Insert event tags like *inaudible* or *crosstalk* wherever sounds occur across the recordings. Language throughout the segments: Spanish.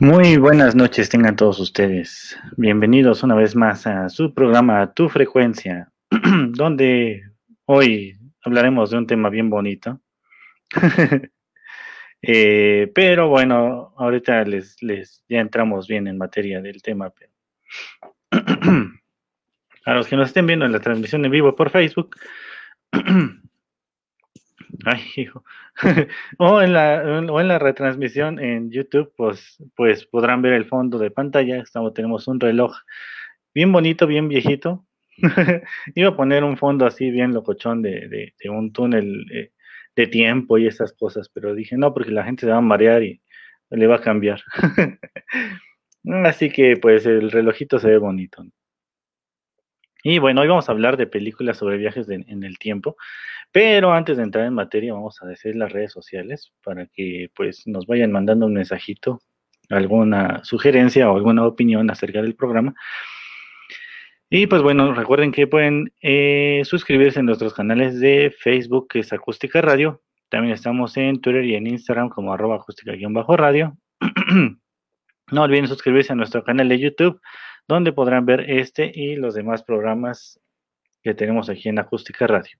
Muy buenas noches tengan todos ustedes. Bienvenidos una vez más a su programa Tu Frecuencia, *clears throat* donde hoy hablaremos de un tema bien bonito. *laughs* Eh, pero bueno, ahorita les, les ya entramos bien en materia del tema. *clears throat* A los que nos estén viendo en la transmisión en vivo por Facebook, *clears throat* ay, hijo, *laughs* o, en la, o en la retransmisión en YouTube, pues, pues podrán ver el fondo de pantalla. Estamos, tenemos un reloj bien bonito, bien viejito. *laughs* Iba a poner un fondo así bien locochón de, de, un túnel eh, de tiempo y esas cosas, pero dije no, porque la gente se va a marear y le va a cambiar. *laughs* Así que pues el relojito se ve bonito. Y bueno, hoy vamos a hablar de películas sobre viajes en el tiempo, pero antes de entrar en materia vamos a decir las redes sociales para que pues nos vayan mandando un mensajito, alguna sugerencia o alguna opinión acerca del programa. Y pues bueno, recuerden que pueden eh, suscribirse en nuestros canales de Facebook, que es Acústica Radio. También estamos en Twitter y en Instagram como arroba acústica-radio. *clears throat* no olviden suscribirse a nuestro canal de YouTube, donde podrán ver este y los demás programas que tenemos aquí en Acústica Radio.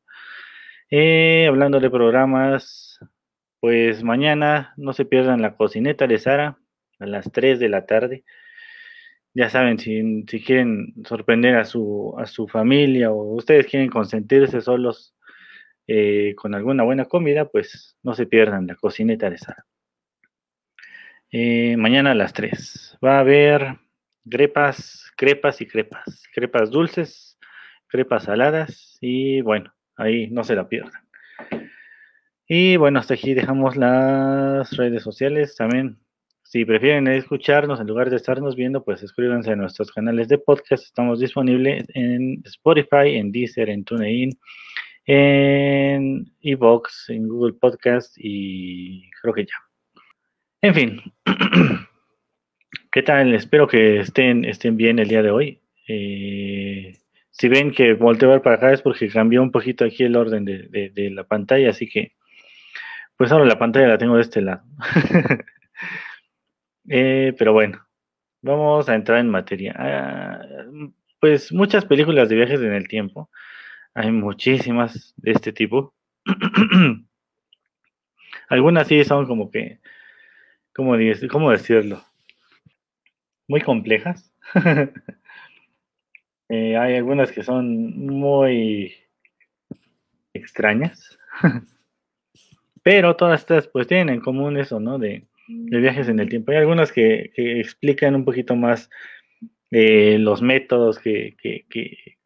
Eh, hablando de programas, pues mañana no se pierdan la cocineta de Sara a las 3 de la tarde ya saben, si, quieren sorprender a su, a su familia o ustedes quieren consentirse solos eh, con alguna buena comida, pues no se pierdan la cocineta de Sara. Eh, mañana a las 3 va a haber crepas, crepas y crepas, crepas dulces, crepas saladas y bueno, ahí no se la pierdan. Y bueno, hasta aquí dejamos las redes sociales. También si prefieren escucharnos en lugar de estarnos viendo, pues suscríbanse a nuestros canales de podcast. Estamos disponibles en Spotify, en Deezer, en TuneIn, en Evox, en Google Podcast y creo que ya. En fin, *clears throat* ¿qué tal? Espero que estén, estén bien el día de hoy. Eh, si ven que volteo para acá es porque cambió un poquito aquí el orden de, de, de la pantalla, así que pues ahora la pantalla la tengo de este lado. *laughs* Eh, pero bueno, vamos a entrar en materia. Ah, pues muchas películas de viajes en el tiempo. Hay muchísimas de este tipo. *clears throat* Algunas sí son como que, ¿cómo, cómo decirlo? Muy complejas. *laughs* eh, hay algunas que son muy extrañas. *laughs* Pero todas estas pues tienen en común eso, ¿no? De de viajes en el tiempo. Hay algunas que, que explican un poquito más eh, los métodos que, que,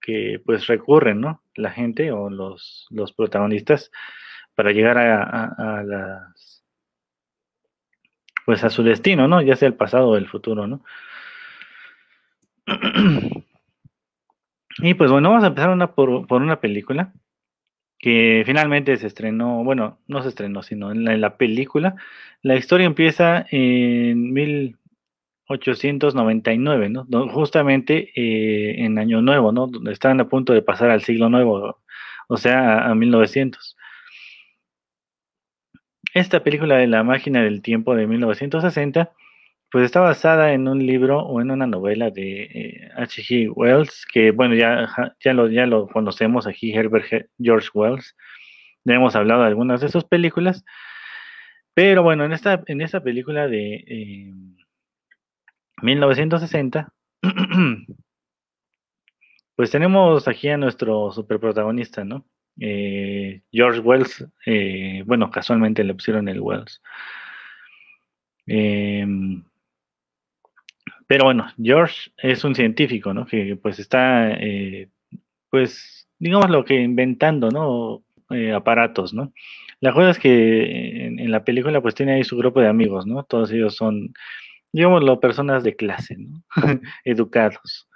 que, pues recurren, ¿no? La gente o los, los protagonistas para llegar a, a, a, las pues a su destino, ¿no? Ya sea el pasado o el futuro, ¿no? *clears throat* Y pues bueno, vamos a empezar una por, por una película que finalmente se estrenó, bueno, no se estrenó, sino en la, película. La historia empieza en 1899, ¿no? Justamente eh, en Año Nuevo, ¿no? Donde están a punto de pasar al siglo nuevo, o sea, a, a 1900. Esta película de La máquina del tiempo de 1960 pues está basada en un libro o en una novela de H.G. Eh, Wells, que bueno, ya, ya, lo, ya lo conocemos aquí, Herbert George Wells. Ya hemos hablado de algunas de sus películas. Pero bueno, en esta, en esta película de eh, 1960, *clears throat* pues tenemos aquí a nuestro superprotagonista, ¿no? Eh, George Wells, eh, bueno, casualmente le pusieron el Wells. Eh, pero bueno, George es un científico, ¿no? Que pues está, eh, pues, digamos lo que inventando, ¿no? Eh, aparatos, ¿no? La cosa es que en, la película pues tiene ahí su grupo de amigos, ¿no? Todos ellos son digámoslo, personas de clase, ¿no? *laughs* educados.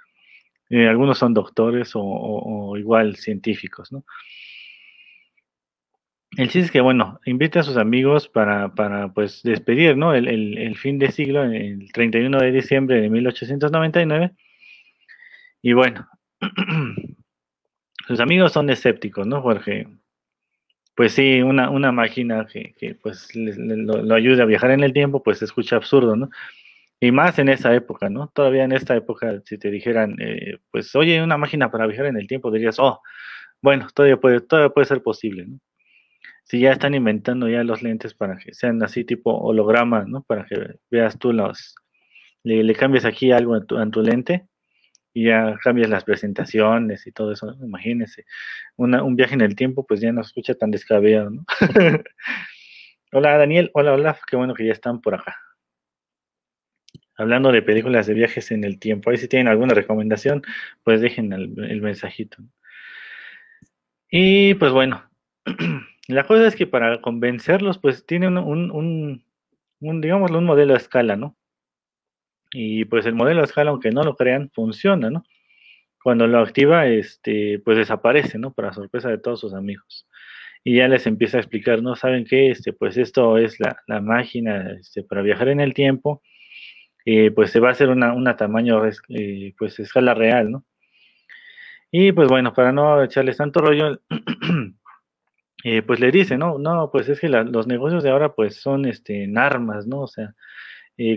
Eh, algunos son doctores o, igual científicos, ¿no? El chiste es que, bueno, invita a sus amigos para, para pues, despedir, ¿no? El, el, fin de siglo, el 31 de diciembre de 1899. Y bueno, *clears throat* sus amigos son escépticos, ¿no? Porque, pues sí, una, una máquina que, que pues lo, ayude a viajar en el tiempo, pues se escucha absurdo, ¿no? Y más en esa época, ¿no? Todavía en esta época, si te dijeran, eh, pues, oye, una máquina para viajar en el tiempo, dirías, oh, bueno, todavía puede, todavía puede ser posible, ¿no? Si ya están inventando ya los lentes para que sean así tipo hologramas, ¿no? Para que veas tú los, le, cambies aquí algo en tu, en tu, lente y ya cambias las presentaciones y todo eso, imagínense. Un viaje en el tiempo, pues ya no escucha tan descabellado, ¿no? *laughs* hola Daniel, hola hola, qué bueno que ya están por acá hablando de películas de viajes en el tiempo. Ahí si tienen alguna recomendación, pues dejen el, mensajito. Y pues bueno, *clears throat* la cosa es que para convencerlos, pues tienen un, un, un, modelo a escala, ¿no? Y pues el modelo a escala, aunque no lo crean, funciona, ¿no? Cuando lo activa, este, pues desaparece, ¿no? Para sorpresa de todos sus amigos. Y ya les empieza a explicar, ¿no? ¿Saben qué? Este, pues esto es la, la máquina este, para viajar en el tiempo eh, pues se va a hacer una, una tamaño, eh, pues escala real, ¿no? Y pues bueno, para no echarles tanto rollo, *clears throat* eh, pues le dice, no, no, pues es que los negocios de ahora pues son este, en armas, ¿no? O sea,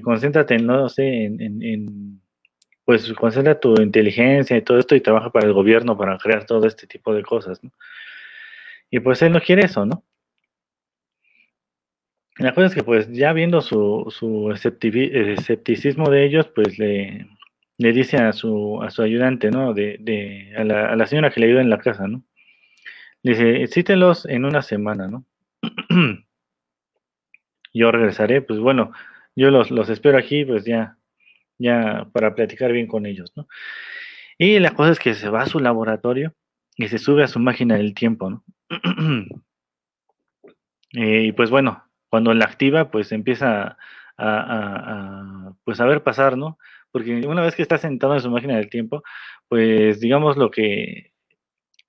concéntrate en, no sé, en, pues concentra tu inteligencia y todo esto y trabaja para el gobierno para crear todo este tipo de cosas, ¿no? Y pues él no quiere eso, ¿no? La cosa es que pues ya viendo su, su escepticismo de ellos, pues le, le dice a su, a su ayudante, ¿no? De, de, a, la, a la señora que le ayuda en la casa, ¿no? Dice, cítelos en una semana, ¿no? *clears throat* yo regresaré, pues bueno, yo los, los espero aquí, pues ya, ya para platicar bien con ellos, ¿no? Y la cosa es que se va a su laboratorio y se sube a su máquina del tiempo, ¿no? *clears throat* Eh, y pues bueno, cuando la activa, pues empieza a, pues a ver pasar, ¿no? Porque una vez que está sentado en su máquina del tiempo, pues digamos lo que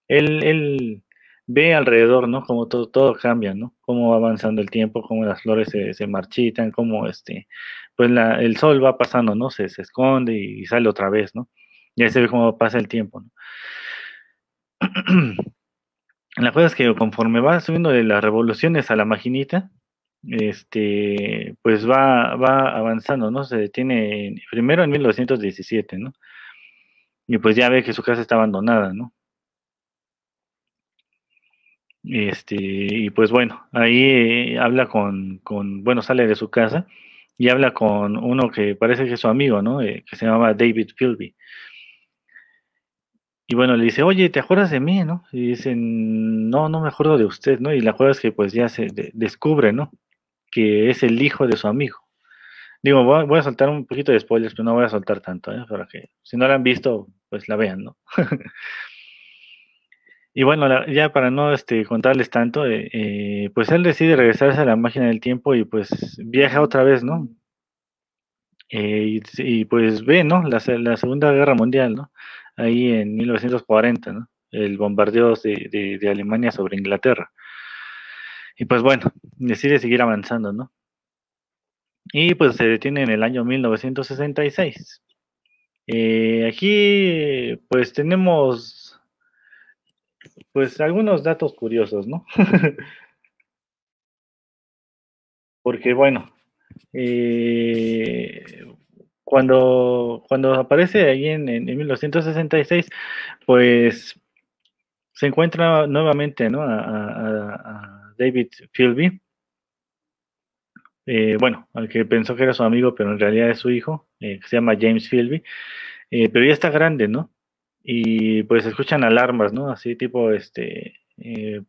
él, él ve alrededor, ¿no? Como todo, todo cambia, ¿no? Cómo va avanzando el tiempo, cómo las flores se, se marchitan, cómo este, pues la, el sol va pasando, ¿no? Se, se esconde y, sale otra vez, ¿no? Y ahí se ve cómo pasa el tiempo, ¿no? *clears throat* La cosa es que conforme va subiendo de las revoluciones a la maquinita, este, pues va, va avanzando, ¿no? Se detiene primero en 1917, ¿no? Y pues ya ve que su casa está abandonada, ¿no? Este, y pues bueno, ahí habla con, con, bueno, sale de su casa y habla con uno que parece que es su amigo, ¿no? Eh, que se llamaba David Philby. Y bueno, le dice, oye, ¿te acuerdas de mí, no? Y dicen, no, no me acuerdo de usted, ¿no? Y la cosa es que pues ya se descubre, ¿no? que es el hijo de su amigo. Digo, voy, a soltar un poquito de spoilers, pero no voy a soltar tanto, ¿eh? para que si no la han visto, pues la vean, ¿no? *laughs* y bueno, ya para no este, contarles tanto, eh, eh, pues él decide regresarse a la máquina del tiempo y pues viaja otra vez, ¿no? y, pues ve, ¿no? La, la, Segunda Guerra Mundial, ¿no? Ahí en 1940, ¿no? El bombardeo de, de Alemania sobre Inglaterra. Y pues bueno, decide seguir avanzando, ¿no? Y pues se detiene en el año 1966. Eh, aquí pues tenemos pues algunos datos curiosos, ¿no? *laughs* Porque bueno, eh, cuando, cuando aparece ahí en, en, 1966, pues se encuentra nuevamente, a David Philby. Eh, bueno, al que pensó que era su amigo, pero en realidad es su hijo, eh, que se llama James Philby. Eh, pero ya está grande, ¿no? Y pues escuchan alarmas, ¿no? Así tipo, este,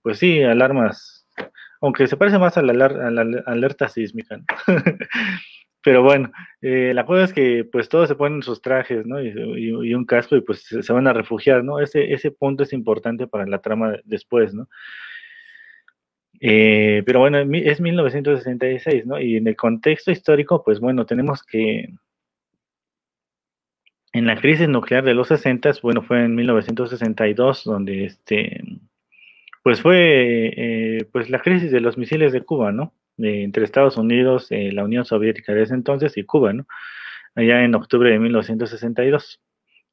pues sí, alarmas, aunque se parece más a la, alerta sísmica, ¿no? *laughs* pero bueno, la cosa es que pues todos se ponen sus trajes, ¿no? Y, un casco y pues se, van a refugiar, ¿no? Ese, ese punto es importante para la trama después, ¿no? Eh, pero bueno, es 1966, ¿no? Y en el contexto histórico, pues bueno, tenemos que en la crisis nuclear de los 60, bueno, fue en 1962 donde este, pues fue eh, pues la crisis de los misiles de Cuba, ¿no? entre Estados Unidos, eh, la Unión Soviética de ese entonces y Cuba, ¿no? Allá en octubre de 1962,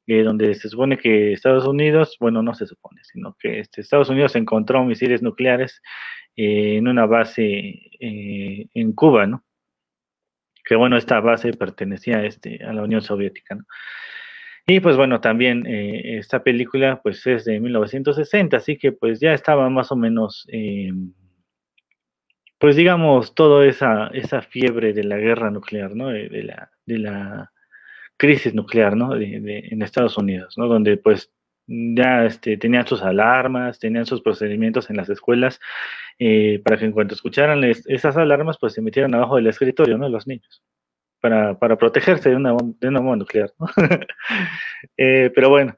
eh, donde se supone que Estados Unidos, bueno, no se supone, sino que este, Estados Unidos encontró misiles nucleares en una base en Cuba, ¿no? Que bueno, esta base pertenecía este, a la Unión Soviética, ¿no? Y pues bueno, también eh, esta película pues es de 1960, así que pues ya estaba más o menos, eh, pues digamos, toda esa, esa fiebre de la guerra nuclear, ¿no? De, la, de la crisis nuclear, ¿no? De, en Estados Unidos, ¿no? Donde pues ya este, tenían sus alarmas, tenían sus procedimientos en las escuelas eh, para que en cuanto escucharan esas alarmas, pues se metieran abajo del escritorio, ¿no? Los niños para, para protegerse de una, de una bomba nuclear. *laughs* Eh, pero bueno,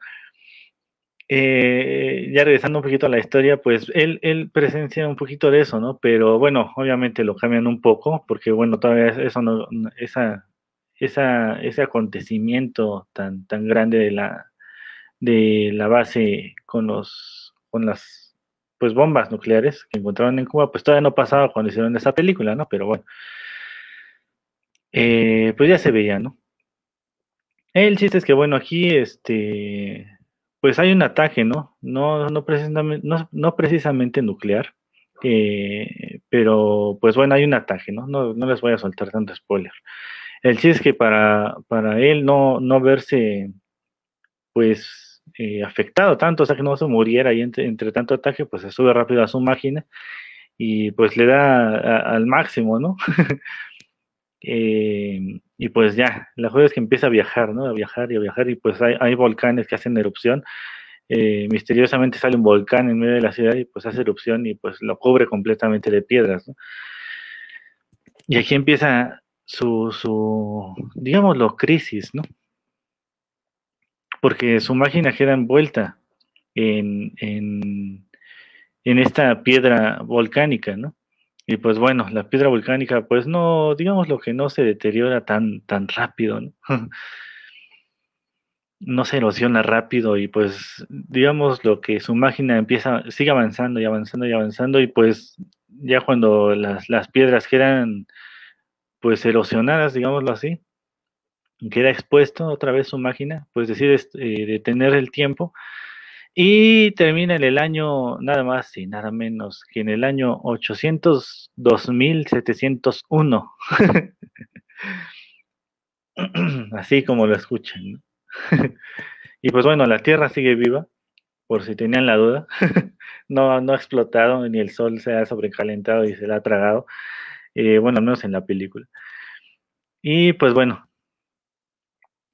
eh, ya regresando un poquito a la historia, pues él, él presencia un poquito de eso, ¿no? Pero bueno, obviamente lo cambian un poco, porque bueno, todavía eso no, esa, esa, ese acontecimiento tan, tan grande de la, de la base con los, con las pues bombas nucleares que encontraron en Cuba, pues todavía no pasaba cuando hicieron esa película, ¿no? Pero bueno. Eh, pues ya se veía, ¿no? El chiste es que, bueno, aquí, este, pues hay un ataque, ¿no? No, no, precisamente, no, precisamente nuclear, eh, pero, pues bueno, hay un ataque, ¿no? ¿no? No les voy a soltar tanto spoiler. El chiste es que para, para él no, no verse, pues, eh, afectado tanto, o sea, que no se muriera ahí entre, tanto ataque, pues se sube rápido a su máquina y pues le da al máximo, ¿no? *laughs* Eh, y pues ya, la cosa es que empieza a viajar, ¿no? A viajar y a viajar, y pues hay, volcanes que hacen erupción. Eh, misteriosamente sale un volcán en medio de la ciudad y pues hace erupción y pues lo cubre completamente de piedras, ¿no? Y aquí empieza su, su digámoslo, crisis, ¿no? Porque su máquina queda envuelta en, en, esta piedra volcánica, ¿no? Y pues bueno, la piedra volcánica, pues no, digamos lo que no se deteriora tan, tan rápido, ¿no? *laughs* no se erosiona rápido y pues digamos lo que su máquina empieza, sigue avanzando y avanzando y avanzando y pues ya cuando las, las piedras quedan pues erosionadas, digámoslo así, queda expuesto otra vez su máquina, pues decide eh, detener el tiempo y termina en el año nada más y nada menos que en el año 802.701. *laughs* Así como lo escuchan. *laughs* y pues bueno, la Tierra sigue viva, por si tenían la duda. *laughs* no, no ha explotado, ni el Sol se ha sobrecalentado y se la ha tragado. Eh, bueno, al menos en la película. Y pues bueno,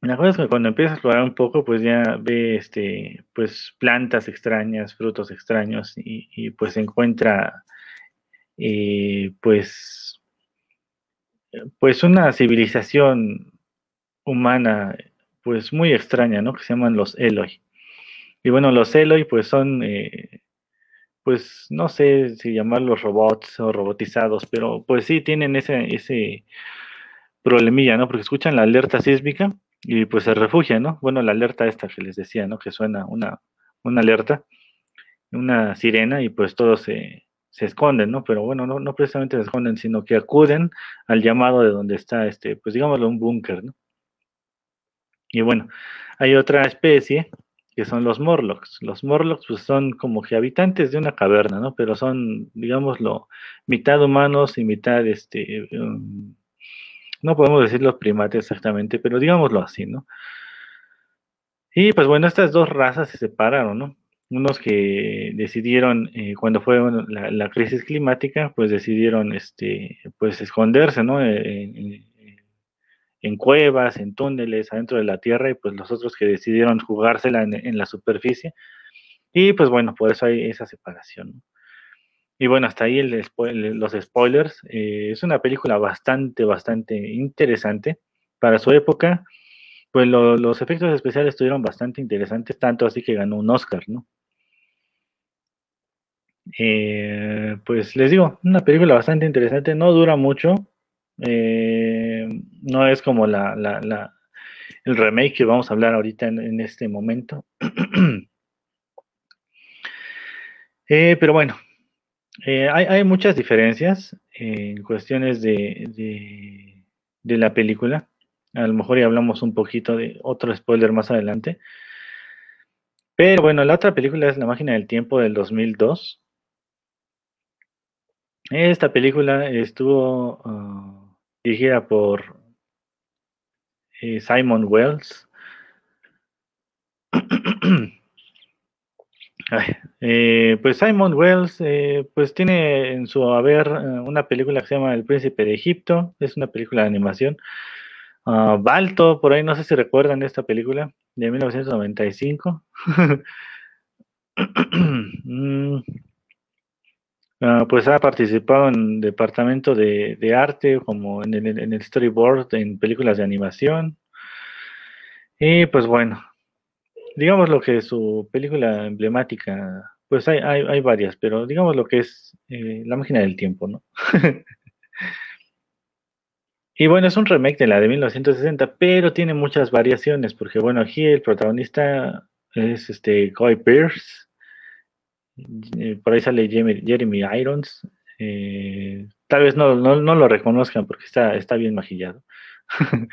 la cosa es que cuando empieza a explorar un poco, pues ya ve este, pues plantas extrañas, frutos extraños, y, pues encuentra eh, pues, pues una civilización humana pues muy extraña, ¿no? Que se llaman los Eloi. Y bueno, los Eloi pues son, eh, pues no sé si llamarlos robots o robotizados, pero pues sí tienen ese, ese problemilla, ¿no? Porque escuchan la alerta sísmica y pues se refugia, ¿no? Bueno, la alerta esta que les decía, ¿no? Que suena una, una alerta, una sirena y pues todos se, se esconden, ¿no? Pero bueno, no, no precisamente se esconden, sino que acuden al llamado de donde está este, pues digámoslo, un búnker, ¿no? Y bueno, hay otra especie que son los Morlocks. Los Morlocks pues son como que habitantes de una caverna, ¿no? Pero son, digámoslo, mitad humanos y mitad este, um, no podemos decir los primates exactamente, pero digámoslo así, ¿no? Y pues bueno, estas dos razas se separaron, ¿no? Unos que decidieron, eh, cuando fue la, crisis climática, pues decidieron, este, pues esconderse, ¿no? En, cuevas, en túneles, adentro de la tierra, y pues los otros que decidieron jugársela en, la superficie. Y pues bueno, por eso hay esa separación, ¿no? Y bueno, hasta ahí el, los spoilers. Eh, es una película bastante, bastante interesante. Para su época, pues los efectos especiales estuvieron bastante interesantes, tanto así que ganó un Oscar, ¿no? Eh, pues les digo, una película bastante interesante, no dura mucho, eh, no es como la, la, el remake que vamos a hablar ahorita en, este momento. *clears throat* pero bueno, eh, hay, muchas diferencias en cuestiones de, de, la película. A lo mejor ya hablamos un poquito de otro spoiler más adelante. Pero bueno, la otra película es La máquina del tiempo del 2002. Esta película estuvo uh, dirigida por eh, Simon Wells. *clears throat* *clears throat* Eh, pues Simon Wells eh, pues tiene en su haber eh, una película que se llama El Príncipe de Egipto, es una película de animación. Uh, Balto, por ahí no sé si recuerdan esta película de 1995. *clears throat* mm. uh, pues ha participado en departamento de, de arte, como en el, en el, storyboard, en películas de animación. Y pues bueno, digamos lo que es su película emblemática, pues hay, hay, varias, pero digamos lo que es eh, La máquina del tiempo, ¿no? *laughs* y bueno, es un remake de la de 1960, pero tiene muchas variaciones, porque bueno, aquí el protagonista es este Guy Pearce, eh, por ahí sale Jeremy, Irons, eh, tal vez no, no, no, lo reconozcan porque está, está bien maquillado. *laughs*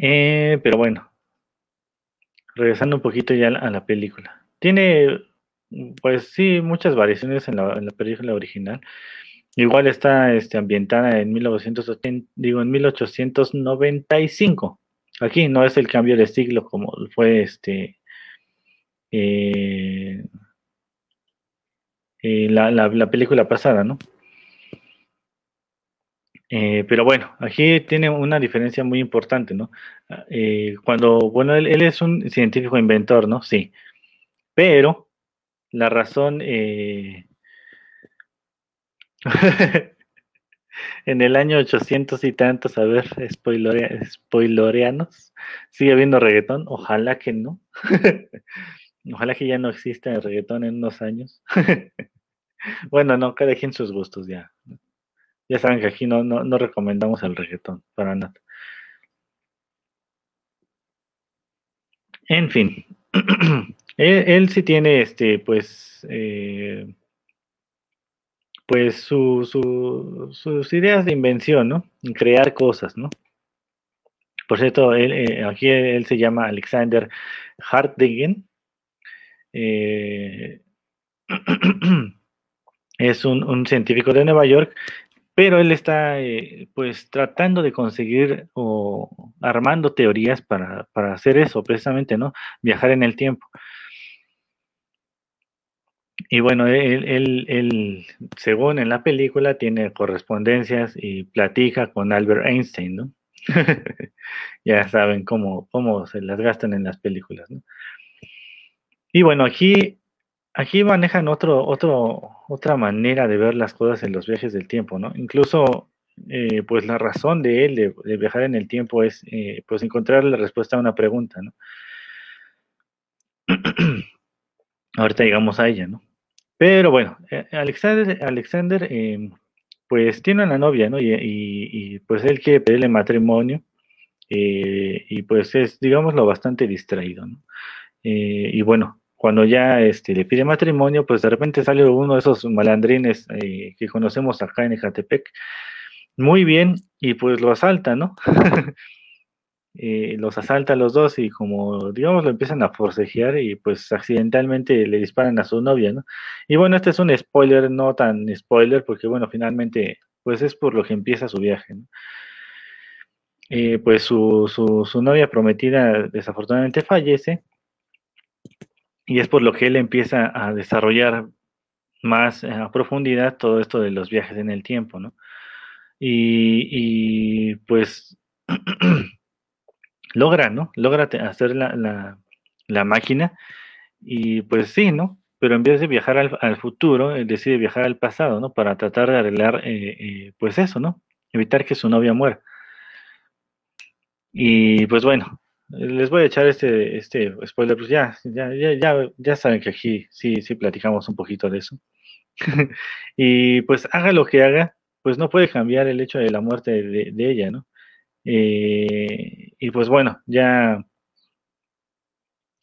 pero bueno, regresando un poquito ya a la película. Tiene, pues sí, muchas variaciones en la, película original. Igual está este, ambientada en 1980, digo, en 1895. Aquí no es el cambio de siglo como fue este eh, eh, la, la, película pasada, ¿no? Eh, pero bueno, aquí tiene una diferencia muy importante, ¿no? Eh, cuando, bueno, él, es un científico inventor, ¿no? Sí. Pero la razón... Eh, *laughs* en el año 800 y tantos, a ver, spoilorea, spoiloreanos, sigue habiendo reggaetón, ojalá que no. *laughs* ojalá que ya no exista el reggaetón en unos años. *laughs* bueno, no, cada quien sus gustos ya. Ya saben que aquí no, no, no recomendamos el reggaetón, para nada. En fin, *clears throat* él, sí tiene, este, pues, eh, pues su, sus ideas de invención, ¿no? Crear cosas, ¿no? Por cierto, él, eh, aquí él se llama Alexander Hartdegen. Eh, *clears throat* es un, un, científico de Nueva York pero él está eh, pues tratando de conseguir o armando teorías para, para, hacer eso precisamente, ¿no? Viajar en el tiempo. Y bueno, él, él, según en la película, tiene correspondencias y platica con Albert Einstein, ¿no? *laughs* ya saben cómo, cómo se las gastan en las películas, ¿no? Y bueno, aquí aquí manejan otro, otro, otra manera de ver las cosas en los viajes del tiempo, ¿no? Incluso, eh, pues la razón de él de, viajar en el tiempo es, eh, pues encontrar la respuesta a una pregunta, ¿no? *clears throat* Ahorita llegamos a ella, ¿no? Pero bueno, eh, Alexander, Alexander pues tiene una novia, ¿no? Y, y, y, pues él quiere pedirle matrimonio y pues es, digámoslo, bastante distraído, ¿no? y bueno, cuando ya este, le pide matrimonio, pues de repente sale uno de esos malandrines eh, que conocemos acá en Ecatepec, muy bien, y pues lo asalta, ¿no? *laughs* eh, los asalta a los dos y como, digamos, lo empiezan a forcejear y pues accidentalmente le disparan a su novia, ¿no? Y bueno, este es un spoiler, no tan spoiler, porque bueno, finalmente, pues es por lo que empieza su viaje, ¿no? Eh, pues su, su, su novia prometida desafortunadamente fallece y es por lo que él empieza a desarrollar más a profundidad todo esto de los viajes en el tiempo, ¿no? Y, pues *clears throat* logra, ¿no? Logra hacer la, la, máquina y pues sí, ¿no? Pero en vez de viajar al, al futuro, él decide viajar al pasado, ¿no? Para tratar de arreglar, eh, eh, pues eso, ¿no? Evitar que su novia muera. Y pues bueno, les voy a echar este, este spoiler, pues ya, ya, ya, ya, saben que aquí sí, sí platicamos un poquito de eso. *laughs* y pues haga lo que haga, pues no puede cambiar el hecho de la muerte de, ella, ¿no? Eh, y pues bueno, ya,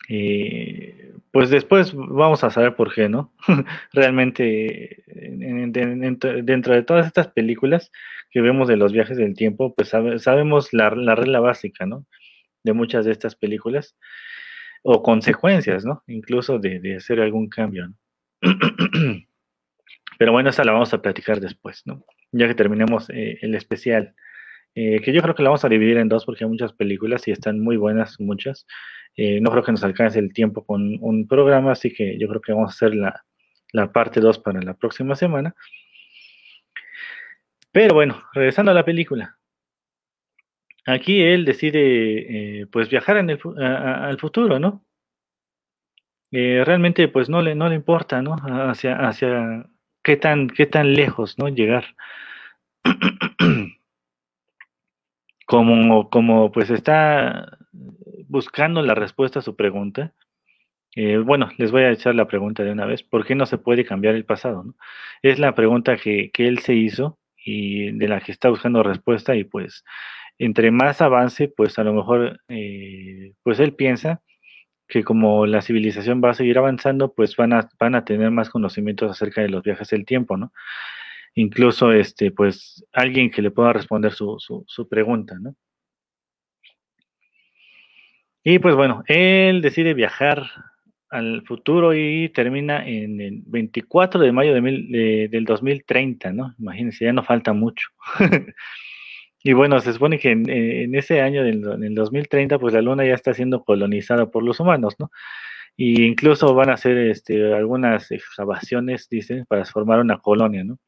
eh, pues después vamos a saber por qué, ¿no? *laughs* Realmente, dentro de todas estas películas que vemos de los viajes del tiempo, pues sabemos la, la regla básica, ¿no? De muchas de estas películas, o consecuencias, ¿no? Incluso de, hacer algún cambio, ¿no? *clears throat* Pero bueno, esa la vamos a platicar después, ¿no? Ya que terminemos eh, el especial, eh, que yo creo que la vamos a dividir en dos porque hay muchas películas y están muy buenas, muchas. Eh, no creo que nos alcance el tiempo con un programa, así que yo creo que vamos a hacer la, la parte 2 para la próxima semana. Pero bueno, regresando a la película. Aquí él decide pues viajar en el, al futuro, ¿no? realmente pues no le, no le importa, ¿no? Hacia, hacia qué tan, qué tan lejos, ¿no? Llegar. *clears throat* como, como pues está buscando la respuesta a su pregunta, eh, bueno, les voy a echar la pregunta de una vez. ¿Por qué no se puede cambiar el pasado? Es la pregunta que, que, él se hizo y de la que está buscando respuesta y pues entre más avance, pues a lo mejor, eh, pues él piensa que como la civilización va a seguir avanzando, pues van a, van a tener más conocimientos acerca de los viajes del tiempo, ¿no? Incluso, este, pues, alguien que le pueda responder su, su, pregunta, ¿no? Y pues bueno, él decide viajar al futuro y termina en el 24 de mayo de del 2030, ¿no? Imagínense, ya no falta mucho. *laughs* Y bueno, se supone que en, ese año, en el 2030, pues la Luna ya está siendo colonizada por los humanos, ¿no? Y incluso van a hacer este, algunas excavaciones, dicen, para formar una colonia, ¿no?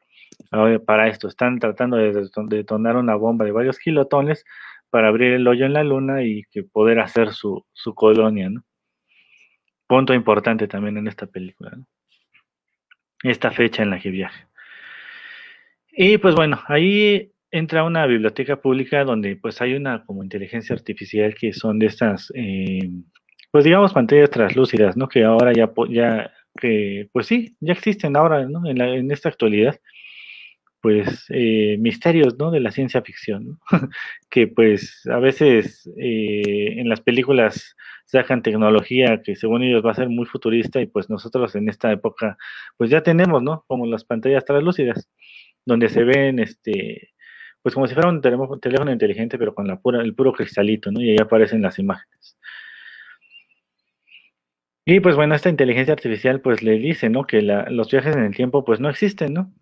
para esto, están tratando de detonar una bomba de varios kilotones para abrir el hoyo en la Luna y que poder hacer su, su colonia, ¿no? Punto importante también en esta película, ¿no? Esta fecha en la que viaja. Y pues bueno, ahí entra a una biblioteca pública donde pues hay una como inteligencia artificial que son de estas, eh, pues digamos pantallas translúcidas, ¿no? Que ahora ya, ya que pues sí, ya existen ahora, ¿no? En, la, en esta actualidad, pues eh, misterios, ¿no? De la ciencia ficción, ¿no? *laughs* que pues a veces eh, en las películas sacan tecnología que según ellos va a ser muy futurista y pues nosotros en esta época pues ya tenemos, ¿no? Como las pantallas translúcidas, donde se ven este pues como si fuera un teléfono, inteligente, pero con la pura, el puro cristalito, ¿no? Y ahí aparecen las imágenes. Y pues bueno, esta inteligencia artificial pues le dice, ¿no? Que los viajes en el tiempo pues no existen, ¿no?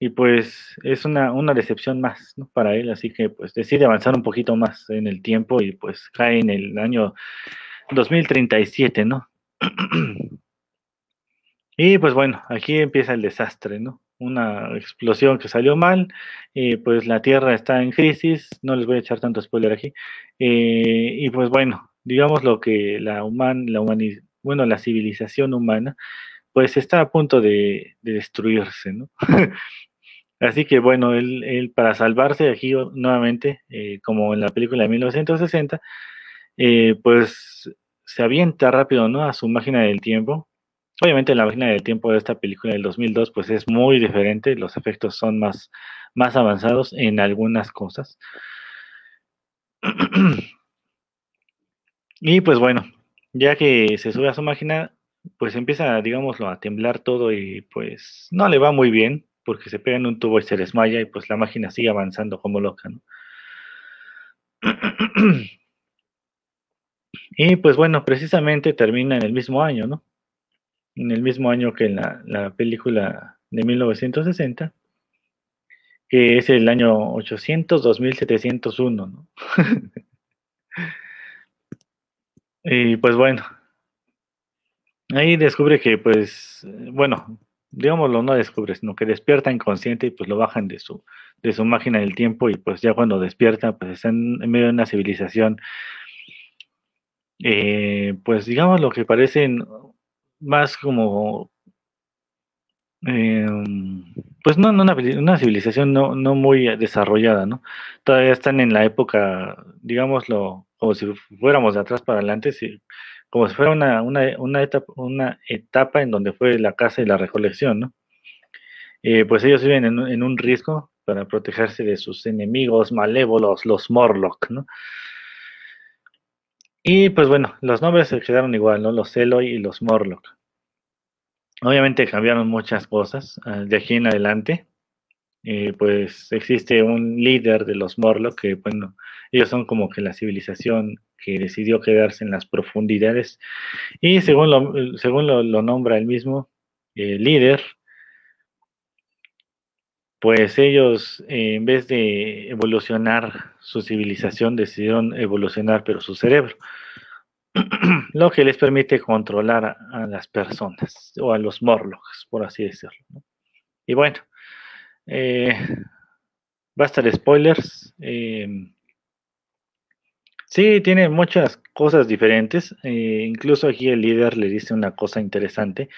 Y pues es una, una decepción más, ¿no? Para él, así que pues decide avanzar un poquito más en el tiempo y pues cae en el año 2037, ¿no? *clears throat* y pues bueno, aquí empieza el desastre, ¿no? Una explosión que salió mal, y pues la Tierra está en crisis, no les voy a echar tanto spoiler aquí, eh, y pues bueno, digamos lo que la human, la bueno, la civilización humana, pues está a punto de, destruirse, ¿no? *laughs* Así que bueno, él, para salvarse aquí nuevamente, eh, como en la película de 1960, eh, pues se avienta rápido, ¿no? A su máquina del tiempo, Obviamente la máquina del tiempo de esta película del 2002 pues es muy diferente, los efectos son más, más avanzados en algunas cosas. *clears throat* y pues bueno, ya que se sube a su máquina, pues empieza, digámoslo, a temblar todo y pues no le va muy bien porque se pega en un tubo y se desmaya y pues la máquina sigue avanzando como loca, ¿no? *clears throat* y pues bueno, precisamente termina en el mismo año, ¿no? En el mismo año que en la, película de 1960, que es el año 800 2701, ¿no? *laughs* y pues bueno, ahí descubre que pues, bueno, digámoslo, no descubre, sino que despierta inconsciente y pues lo bajan de su, de su máquina del tiempo y pues ya cuando despierta pues está en, medio de una civilización, eh, pues digamos lo que parecen más como, em, pues no, no una, civilización no, no muy desarrollada, ¿no? Todavía están en la época, digámoslo, como si fuéramos de atrás para adelante, como si fuera una, una, una, etapa, una etapa en donde fue la caza y la recolección, ¿no? Eh, pues ellos viven en, en, un riesgo para protegerse de sus enemigos malévolos, los Morlock, ¿no? Y pues bueno, los nombres se quedaron igual, ¿no? Los Eloy y los Morlock. Obviamente cambiaron muchas cosas ah, de aquí en adelante. Pues existe un líder de los Morlock que, bueno, ellos son como que la civilización que decidió quedarse en las profundidades y según lo, según lo, nombra el mismo eh, líder, pues ellos en vez de evolucionar su civilización decidieron evolucionar pero su cerebro, *clears throat* lo que les permite controlar a, las personas o a los Morlocks, por así decirlo. Y bueno, eh, va a estar spoilers. Eh, sí, tiene muchas cosas diferentes. Eh, incluso aquí el líder le dice una cosa interesante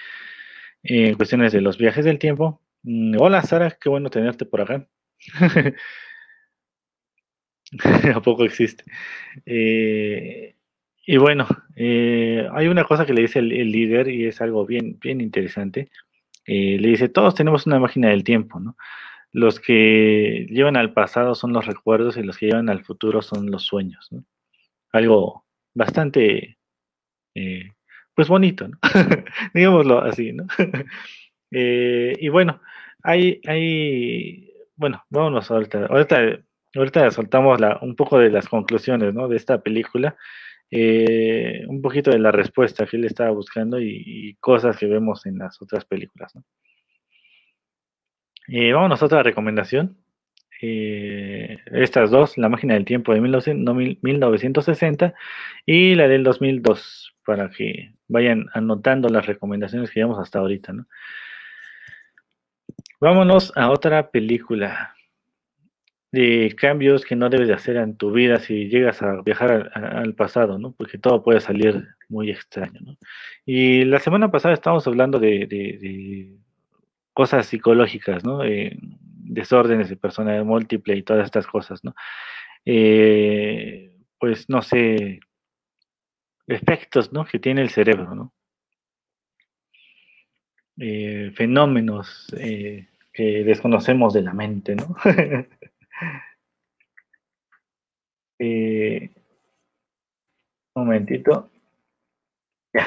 en cuestiones de los viajes del tiempo. Mm, hola Sara, qué bueno tenerte por acá. *laughs* ¿A poco existe? y bueno, hay una cosa que le dice el, líder y es algo bien, bien interesante. le dice, todos tenemos una máquina del tiempo, ¿no? los que llevan al pasado son los recuerdos y los que llevan al futuro son los sueños. ¿no? Algo bastante, eh, pues bonito, ¿no? *laughs* digámoslo así, ¿no? *laughs* eh, y bueno, hay, hay, bueno, vámonos ahorita, ahorita, ahorita soltamos la, un poco de las conclusiones, ¿no? De esta película. Eh, un poquito de la respuesta que él estaba buscando y, cosas que vemos en las otras películas. ¿no? Eh, vámonos a otra recomendación. Eh, estas dos, La máquina del tiempo de 1960 y la del 2002, para que vayan anotando las recomendaciones que llevamos hasta ahorita. ¿no? Vámonos a otra película de cambios que no debes de hacer en tu vida si llegas a viajar al, pasado, ¿no? Porque todo puede salir muy extraño, ¿no? Y la semana pasada estábamos hablando de cosas psicológicas, ¿no? Eh, desórdenes de personalidad múltiple y todas estas cosas, ¿no? Eh, pues no sé, efectos, ¿no? Que tiene el cerebro, ¿no? Eh, fenómenos que desconocemos de la mente, ¿no? *laughs* un momentito. *laughs*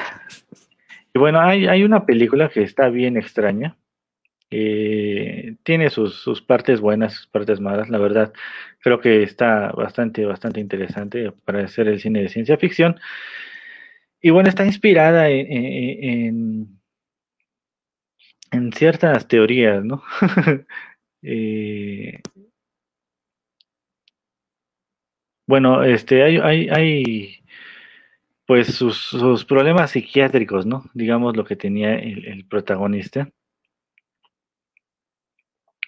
Y bueno, hay, hay una película que está bien extraña, eh, tiene sus, partes buenas, sus partes malas, la verdad. Creo que está bastante, bastante interesante para hacer el cine de ciencia ficción. Y bueno, está inspirada en, ciertas teorías, ¿no? *laughs* Eh, bueno, este, hay, hay, hay pues sus, problemas psiquiátricos, ¿no? Digamos lo que tenía el protagonista.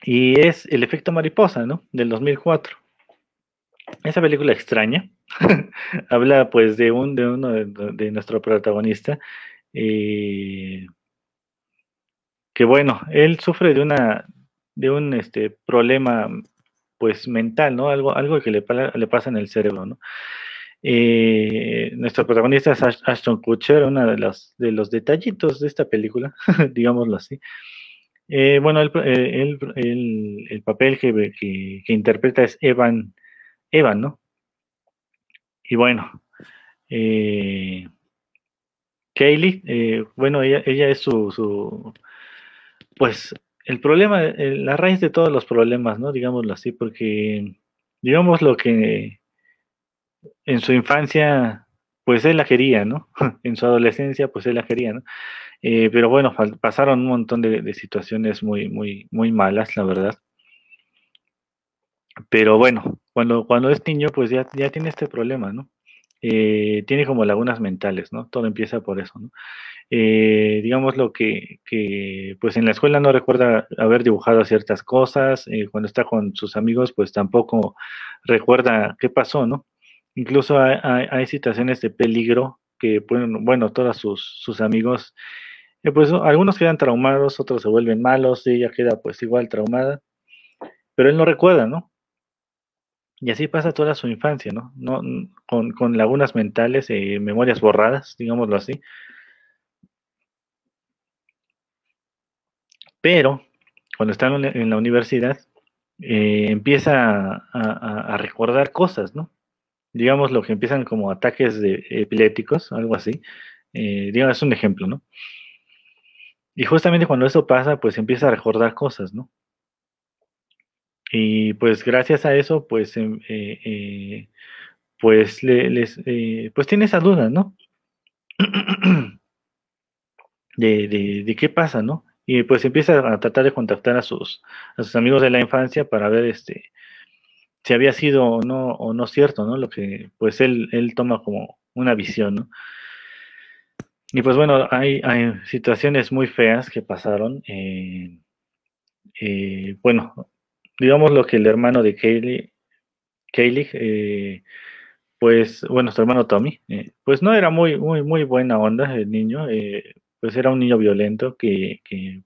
Y es El efecto mariposa, ¿no? Del 2004. Esa película extraña. *laughs* Habla pues de un de uno de, nuestro protagonista. Eh, que bueno, él sufre de una de un este problema pues mental, ¿no? Algo, algo que le, le pasa en el cerebro, ¿no? Eh, nuestro protagonista es Ashton Kutcher, uno de los, de los detallitos de esta película, *laughs* digámoslo así, eh, bueno, el, eh, el, el, papel que, que, interpreta es Evan, Evan, ¿no? Y bueno, eh, Kaylee, bueno, ella, ella es su, pues, el problema, la raíz de todos los problemas, ¿no? Digámoslo así, porque, digamos lo que en su infancia, pues él la quería, ¿no? *laughs* en su adolescencia, pues él la quería, ¿no? Eh, pero bueno, pasaron un montón de, situaciones muy, muy, muy malas, la verdad. Pero bueno, cuando, cuando es niño, pues ya, ya tiene este problema, ¿no? Eh, tiene como lagunas mentales, ¿no? Todo empieza por eso, ¿no? Eh, digamos lo que, que, pues en la escuela no recuerda haber dibujado ciertas cosas, cuando está con sus amigos, pues tampoco recuerda qué pasó, ¿no? Incluso hay, situaciones de peligro que, bueno, bueno todos sus, sus amigos pues algunos quedan traumados, otros se vuelven malos, ella queda pues igual traumada, pero él no recuerda, ¿no? Y así pasa toda su infancia, ¿no? no con, lagunas mentales, eh, memorias borradas, digámoslo así. Pero cuando está en la universidad, eh, empieza a, recordar cosas, ¿no? Digamos lo que empiezan como ataques de epilépticos, algo así. Eh, digamos, es un ejemplo, ¿no? Y justamente cuando eso pasa, pues empieza a recordar cosas, ¿no? Y pues gracias a eso, pues, em, eh, pues, les, pues tiene esa duda, ¿no? *clears throat* De, de, qué pasa, ¿no? y pues empieza a tratar de contactar a sus, a sus amigos de la infancia para ver este si había sido o no, o no cierto, ¿no? Lo que pues él, él toma como una visión, ¿no? Y pues bueno, hay, situaciones muy feas que pasaron. Eh, eh, bueno, digamos lo que el hermano de Kaylee, Kaylee eh, pues bueno, su hermano Tommy, pues no era muy, muy, muy buena onda el niño, pues era un niño violento que,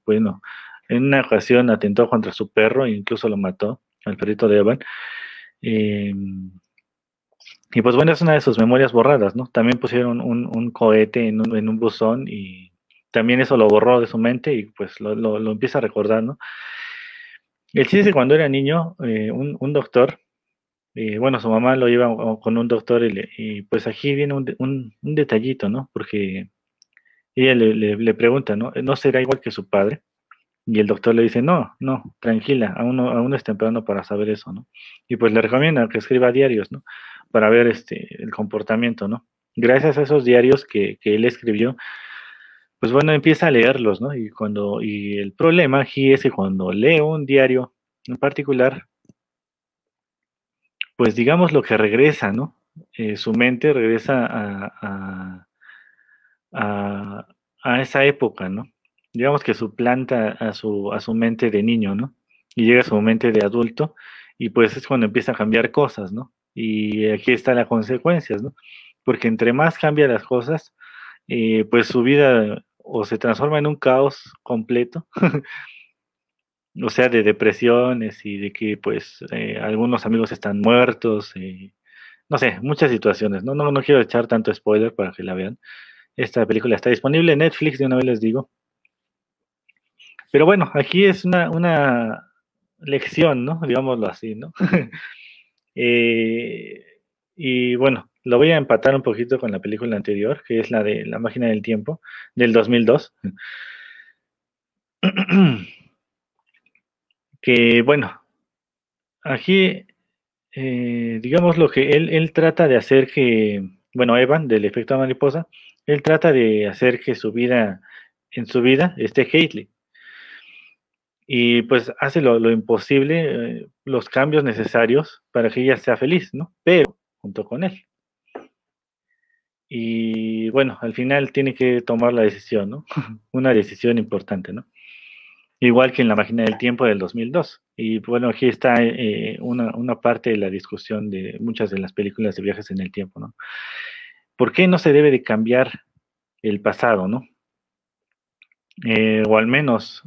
bueno, en una ocasión atentó contra su perro e incluso lo mató, al perrito de Evan. Y pues bueno, es una de sus memorias borradas, ¿no? También pusieron un, cohete en un, en un, buzón y también eso lo borró de su mente y pues lo, empieza a recordar, ¿no? El chiste es que cuando era niño, eh, un, doctor, eh, bueno, su mamá lo lleva con un doctor y, pues aquí viene un, un, detallito, ¿no? Porque y ella le, pregunta, ¿no? ¿No será igual que su padre? Y el doctor le dice, no, no, tranquila, aún, no, aún es temprano para saber eso, ¿no? Y pues le recomienda que escriba diarios, ¿no? Para ver este, el comportamiento, ¿no? Gracias a esos diarios que, que él escribió, pues bueno, empieza a leerlos, ¿no? Y cuando, y el problema aquí es que cuando lee un diario en particular, pues digamos lo que regresa, ¿no? Eh, su mente regresa a, a, esa época, ¿no? Digamos que suplanta a su, a su mente de niño, ¿no? Y llega a su mente de adulto y pues es cuando empieza a cambiar cosas, ¿no? Y aquí están las consecuencias, ¿no? Porque entre más cambia las cosas, eh, pues su vida o se transforma en un caos completo, *laughs* o sea, de depresiones y de que pues eh, algunos amigos están muertos, no sé, muchas situaciones, ¿no? ¿no? No quiero echar tanto spoiler para que la vean, esta película está disponible en Netflix, de una vez les digo. Pero bueno, aquí es una, lección, ¿no? Digámoslo así, ¿no? *laughs* Eh, y bueno, lo voy a empatar un poquito con la película anterior, que es la de La máquina del tiempo, del 2002. *clears throat* que bueno, aquí, eh, digamos lo que él, trata de hacer que, bueno, Evan, del efecto mariposa, él trata de hacer que su vida, en su vida, esté Haley. Y pues hace lo, imposible, eh, los cambios necesarios para que ella sea feliz, ¿no? Pero junto con él. Y bueno, al final tiene que tomar la decisión, ¿no? *laughs* Una decisión importante, ¿no? Igual que en la máquina del tiempo del 2002. Y bueno, aquí está eh, una, una, parte de la discusión de muchas de las películas de viajes en el tiempo, ¿no? ¿Por qué no se debe de cambiar el pasado, no? Eh, o al menos,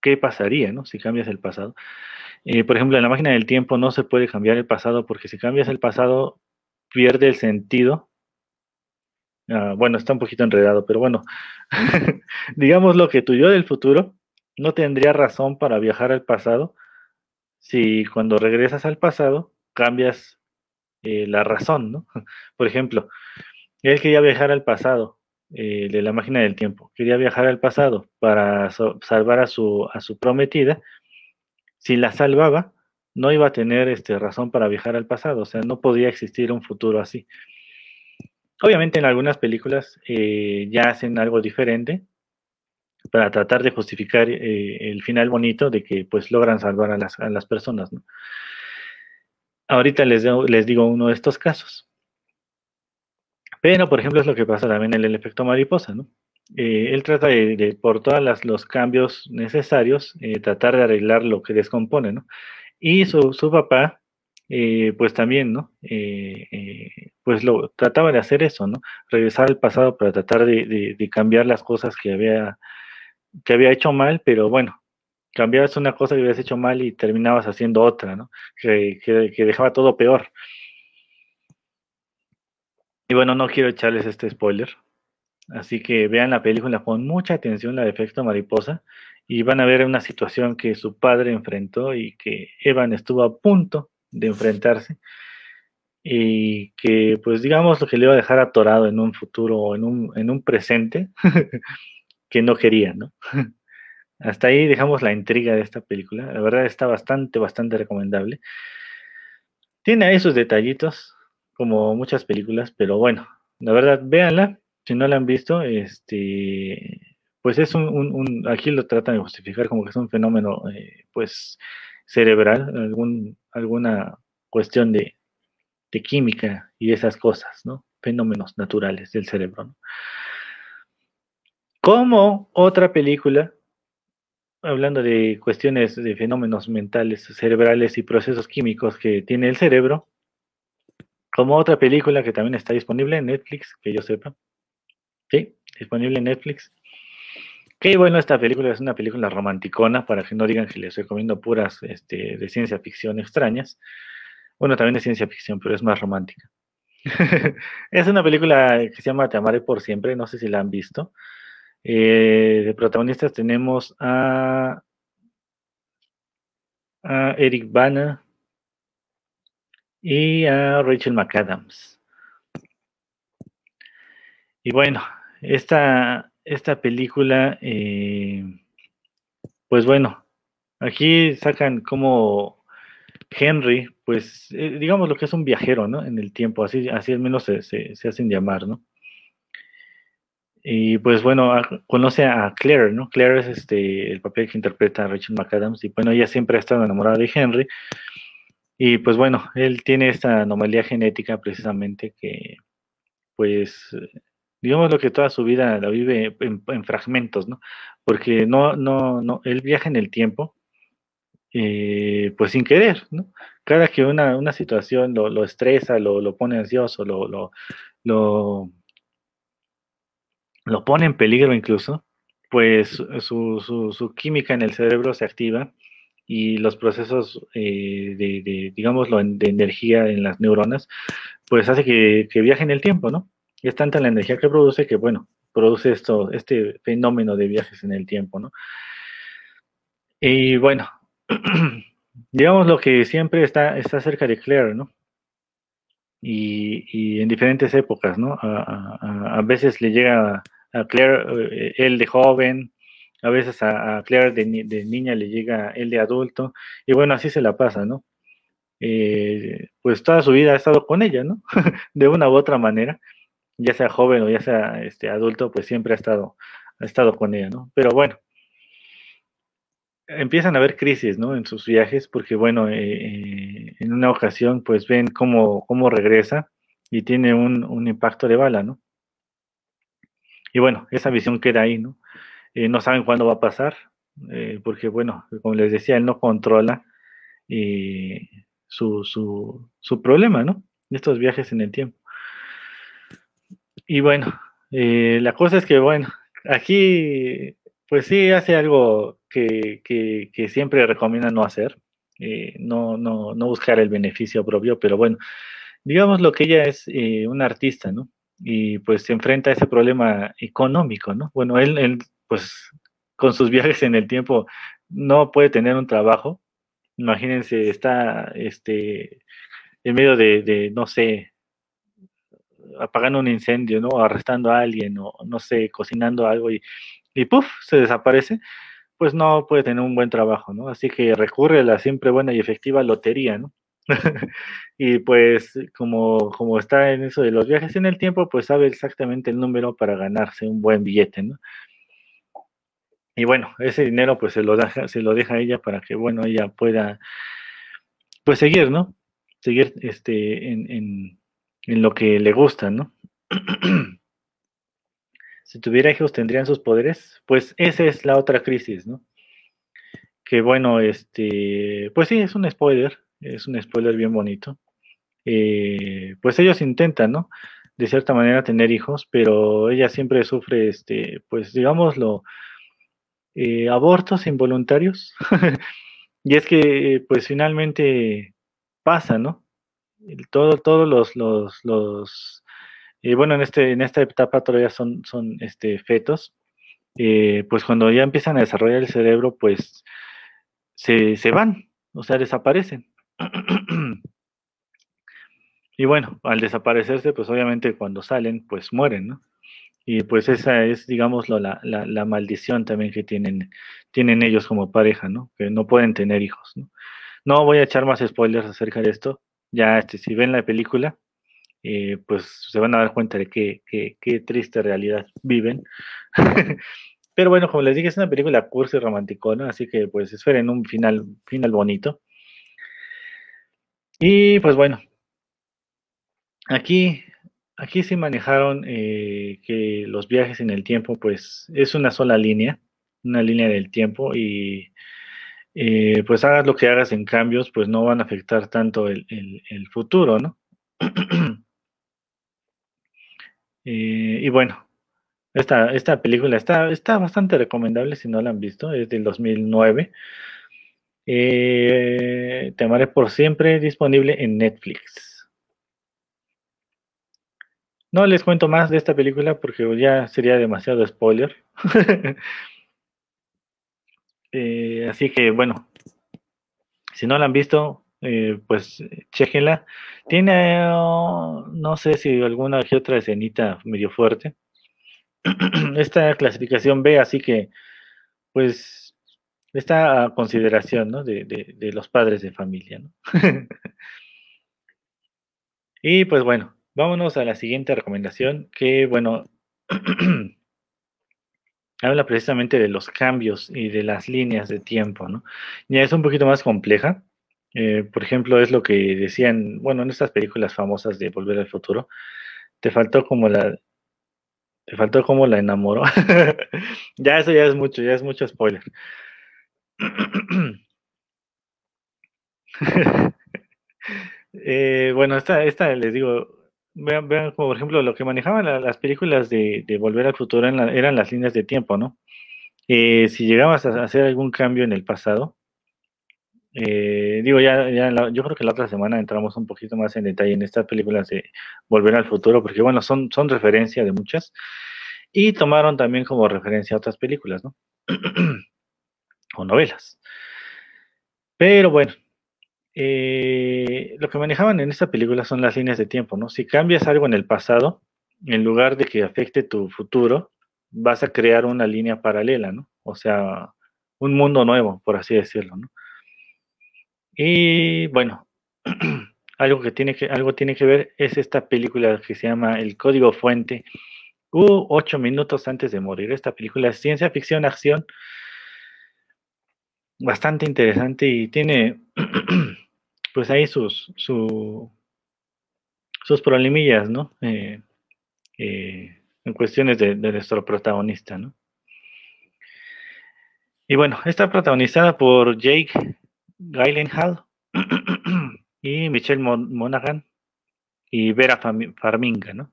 ¿qué pasaría, no? Si cambias el pasado. Eh, por ejemplo, en la máquina del tiempo no se puede cambiar el pasado porque si cambias el pasado pierde el sentido. Ah, bueno, está un poquito enredado, pero bueno, *laughs* digamos lo que tu yo del futuro no tendría razón para viajar al pasado si cuando regresas al pasado cambias eh, la razón, ¿no? *laughs* Por ejemplo, él quería viajar al pasado eh, de la máquina del tiempo. Quería viajar al pasado para salvar a su, a su prometida. Si la salvaba, no iba a tener este, razón para viajar al pasado. O sea, no podía existir un futuro así. Obviamente en algunas películas eh, ya hacen algo diferente para tratar de justificar eh, el final bonito de que pues logran salvar a las, a las personas. Ahorita les, les digo uno de estos casos. Pero, por ejemplo, es lo que pasa también en el efecto mariposa, ¿no? Eh, él trata de, por todos los cambios necesarios, tratar de arreglar lo que descompone, ¿no? Y su, papá, eh, pues también, ¿no? pues lo trataba de hacer eso, ¿no? Regresar al pasado para tratar de, cambiar las cosas que había, que había hecho mal, pero bueno, cambiabas una cosa que habías hecho mal y terminabas haciendo otra, ¿no? Que, que, dejaba todo peor. Y bueno, no quiero echarles este spoiler, así que vean la película con mucha atención, la de efecto mariposa, y van a ver una situación que su padre enfrentó y que Evan estuvo a punto de enfrentarse y que pues digamos lo que le iba a dejar atorado en un futuro o en un, en un presente *laughs* que no quería, ¿no? *laughs* Hasta ahí dejamos la intriga de esta película. La verdad está bastante, bastante recomendable. Tiene ahí sus detallitos, como muchas películas, pero bueno, la verdad, véanla. Si no la han visto, este, pues es un, aquí lo tratan de justificar como que es un fenómeno, eh, pues, cerebral, algún, alguna cuestión de, de química y esas cosas, ¿no? Fenómenos naturales del cerebro. Como otra película, hablando de cuestiones de fenómenos mentales, cerebrales y procesos químicos que tiene el cerebro, como otra película que también está disponible en Netflix, que yo sepa. Sí, disponible en Netflix. Qué bueno, esta película es una película romanticona, para que no digan que les recomiendo puras este, de ciencia ficción extrañas. Bueno, también de ciencia ficción, pero es más romántica. *laughs* es una película que se llama Te amaré por siempre, no sé si la han visto. Eh, de protagonistas tenemos a, Eric Bana y a Rachel McAdams. Y bueno, esta, esta película, eh, pues bueno, aquí sacan como Henry, pues eh, digamos lo que es un viajero, ¿no? En el tiempo, así, así al menos se, se hacen llamar, ¿no? Y pues bueno, conoce a Claire, ¿no? Claire es este, el papel que interpreta a Rachel McAdams y bueno, ella siempre ha estado enamorada de Henry. Y pues bueno, él tiene esta anomalía genética precisamente que pues digamos lo que toda su vida la vive en, fragmentos, ¿no? Porque no, no, no, él viaja en el tiempo, eh, pues sin querer, ¿no? Cada que una, una situación lo, estresa, lo, lo, pone ansioso, lo, lo, lo pone en peligro incluso, pues su, su, química en el cerebro se activa y los procesos eh, de, de, digámoslo, de energía en las neuronas, pues hace que, que, viaje en el tiempo, ¿no? Y es tanta la energía que produce que, bueno, produce esto, este fenómeno de viajes en el tiempo, ¿no? Y bueno, *clears throat* digamos lo que siempre está, está cerca de Claire, ¿no? Y, y en diferentes épocas, ¿no? A, a, a veces le llega a Claire, eh, él de joven, a veces a, Claire de, niña le llega él de adulto, y bueno, así se la pasa, ¿no? Eh, pues toda su vida ha estado con ella, ¿no? *laughs* de una u otra manera, ya sea joven o ya sea este, adulto, pues siempre ha estado, ha estado con ella, ¿no? Pero bueno, empiezan a haber crisis, ¿no? En sus viajes, porque bueno, eh, en una ocasión, pues ven cómo, cómo regresa y tiene un, un impacto de bala, ¿no? Y bueno, esa visión queda ahí, ¿no? Eh, no saben cuándo va a pasar, eh, porque bueno, como les decía, él no controla eh, su, su, su, problema, ¿no? Estos viajes en el tiempo. Y bueno, la cosa es que, bueno, aquí, pues sí hace algo que, que, que siempre recomienda no hacer, no, no, no buscar el beneficio propio, pero bueno, digamos lo que ella es una artista, ¿no? y pues se enfrenta a ese problema económico, ¿no? Bueno, él, él, pues con sus *laughs* viajes en el tiempo no puede tener un trabajo. Imagínense, está este, en medio de, de, no sé, apagando un incendio, ¿no? Arrestando a alguien o, no sé, cocinando algo y, y puff, se desaparece, pues no puede tener un buen trabajo, ¿no? Así que recurre a la siempre buena y efectiva lotería, ¿no? *laughs* y pues como, como está en eso de los viajes en el tiempo, pues sabe exactamente el número para ganarse un buen billete, ¿no? Y bueno, ese dinero pues se lo deja, se lo deja a ella para que, bueno, ella pueda pues seguir, ¿no? Seguir este en, en, en lo que le gusta, ¿no? *clears throat* si tuviera hijos, ¿tendrían sus poderes? Pues esa es la otra crisis, ¿no? Que bueno, este, pues sí, es un spoiler, es un spoiler bien bonito. Eh, pues ellos intentan, ¿no? De cierta manera tener hijos, pero ella siempre sufre, este, pues digámoslo, eh, abortos involuntarios. *laughs* y es que, pues finalmente pasa, ¿no? Todo, todos los, los, los eh, bueno, en, este, en esta etapa todavía son, son este, fetos, eh, pues cuando ya empiezan a desarrollar el cerebro, pues se, se van, o sea, desaparecen. *clears throat* y bueno, al desaparecerse, pues obviamente cuando salen, pues mueren, ¿no? Y pues esa es, digamos, la, la, la, maldición también que tienen, tienen ellos como pareja, ¿no? Que no pueden tener hijos, ¿no? No voy a echar más spoilers acerca de esto. Ya, este, si ven la película, eh, pues se van a dar cuenta de qué, qué, qué triste realidad viven. *laughs* Pero bueno, como les dije, es una película cursi romanticona, así que pues esperen un final, final bonito. Y pues bueno, aquí, aquí sí manejaron eh, que los viajes en el tiempo, pues es una sola línea, una línea del tiempo y eh, pues hagas lo que hagas en cambios, pues no van a afectar tanto el, futuro, ¿no? *clears throat* eh, y bueno, esta, esta película está, está bastante recomendable si no la han visto, es del 2009. Eh, Te amaré por siempre, disponible en Netflix. No les cuento más de esta película porque ya sería demasiado spoiler. *laughs* Eh, así que bueno, si no la han visto, eh, pues chequenla. Tiene, oh, no sé si alguna que otra escenita medio fuerte. *clears throat* Esta clasificación B, así que pues está a consideración ¿no? de, de, los padres de familia. *laughs* y pues bueno, vámonos a la siguiente recomendación, que bueno, *clears throat* habla precisamente de los cambios y de las líneas de tiempo, ¿no? Ya es un poquito más compleja. Eh, por ejemplo, es lo que decían, bueno, en estas películas famosas de Volver al Futuro, te faltó como la, te faltó como la enamoró. *laughs* ya eso ya es mucho, ya es mucho spoiler. *laughs* eh, bueno, esta, esta les digo, vean, vean como por ejemplo lo que manejaban la, las películas de, de, Volver al Futuro eran, la, eran, las líneas de tiempo, ¿no? Eh, si llegabas a hacer algún cambio en el pasado, eh, digo, ya, ya la, yo creo que la otra semana entramos un poquito más en detalle en estas películas de Volver al Futuro, porque bueno, son, son referencia de muchas, y tomaron también como referencia otras películas, ¿no? *clears throat* o novelas. Pero bueno, eh, lo que manejaban en esta película son las líneas de tiempo, ¿no? Si cambias algo en el pasado, en lugar de que afecte tu futuro, vas a crear una línea paralela, ¿no? O sea, un mundo nuevo, por así decirlo. Y bueno, *clears throat* algo que tiene que, algo tiene que ver es esta película que se llama El Código Fuente, u Ocho Minutos Antes de Morir. Esta película es ciencia ficción, acción, bastante interesante y tiene *clears throat* pues ahí sus, su, sus problemillas, ¿no? Eh, eh, en cuestiones de, nuestro protagonista, ¿no? Y bueno, está protagonizada por Jake Gyllenhaal *clears throat* y Michelle Mon Monaghan y Vera Farminga, ¿no?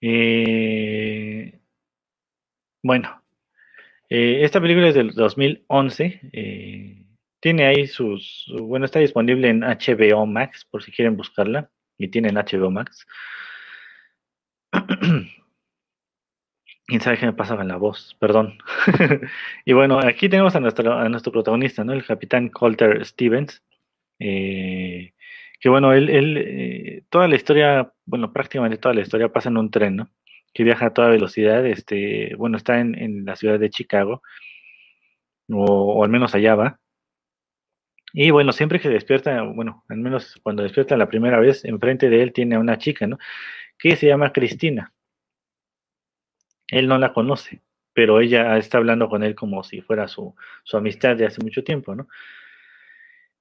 Eh, bueno, esta película es del 2011. Tiene ahí sus, bueno, está disponible en HBO Max por si quieren buscarla. Y tienen HBO Max. *clears throat* ¿Quién sabe qué me pasa con la voz? Perdón. *laughs* y bueno, aquí tenemos a nuestro, a nuestro protagonista, ¿no? El capitán Colter Stevens. Eh, que bueno, él, él eh, toda la historia, bueno, prácticamente toda la historia pasa en un tren, ¿no? Que viaja a toda velocidad. Este, bueno, está en, en la ciudad de Chicago. O, o al menos allá va. Y bueno, siempre que despierta, bueno, al menos cuando despierta la primera vez, enfrente de él tiene a una chica, ¿no? Que se llama Cristina. Él no la conoce, pero ella está hablando con él como si fuera su, su amistad de hace mucho tiempo, ¿no?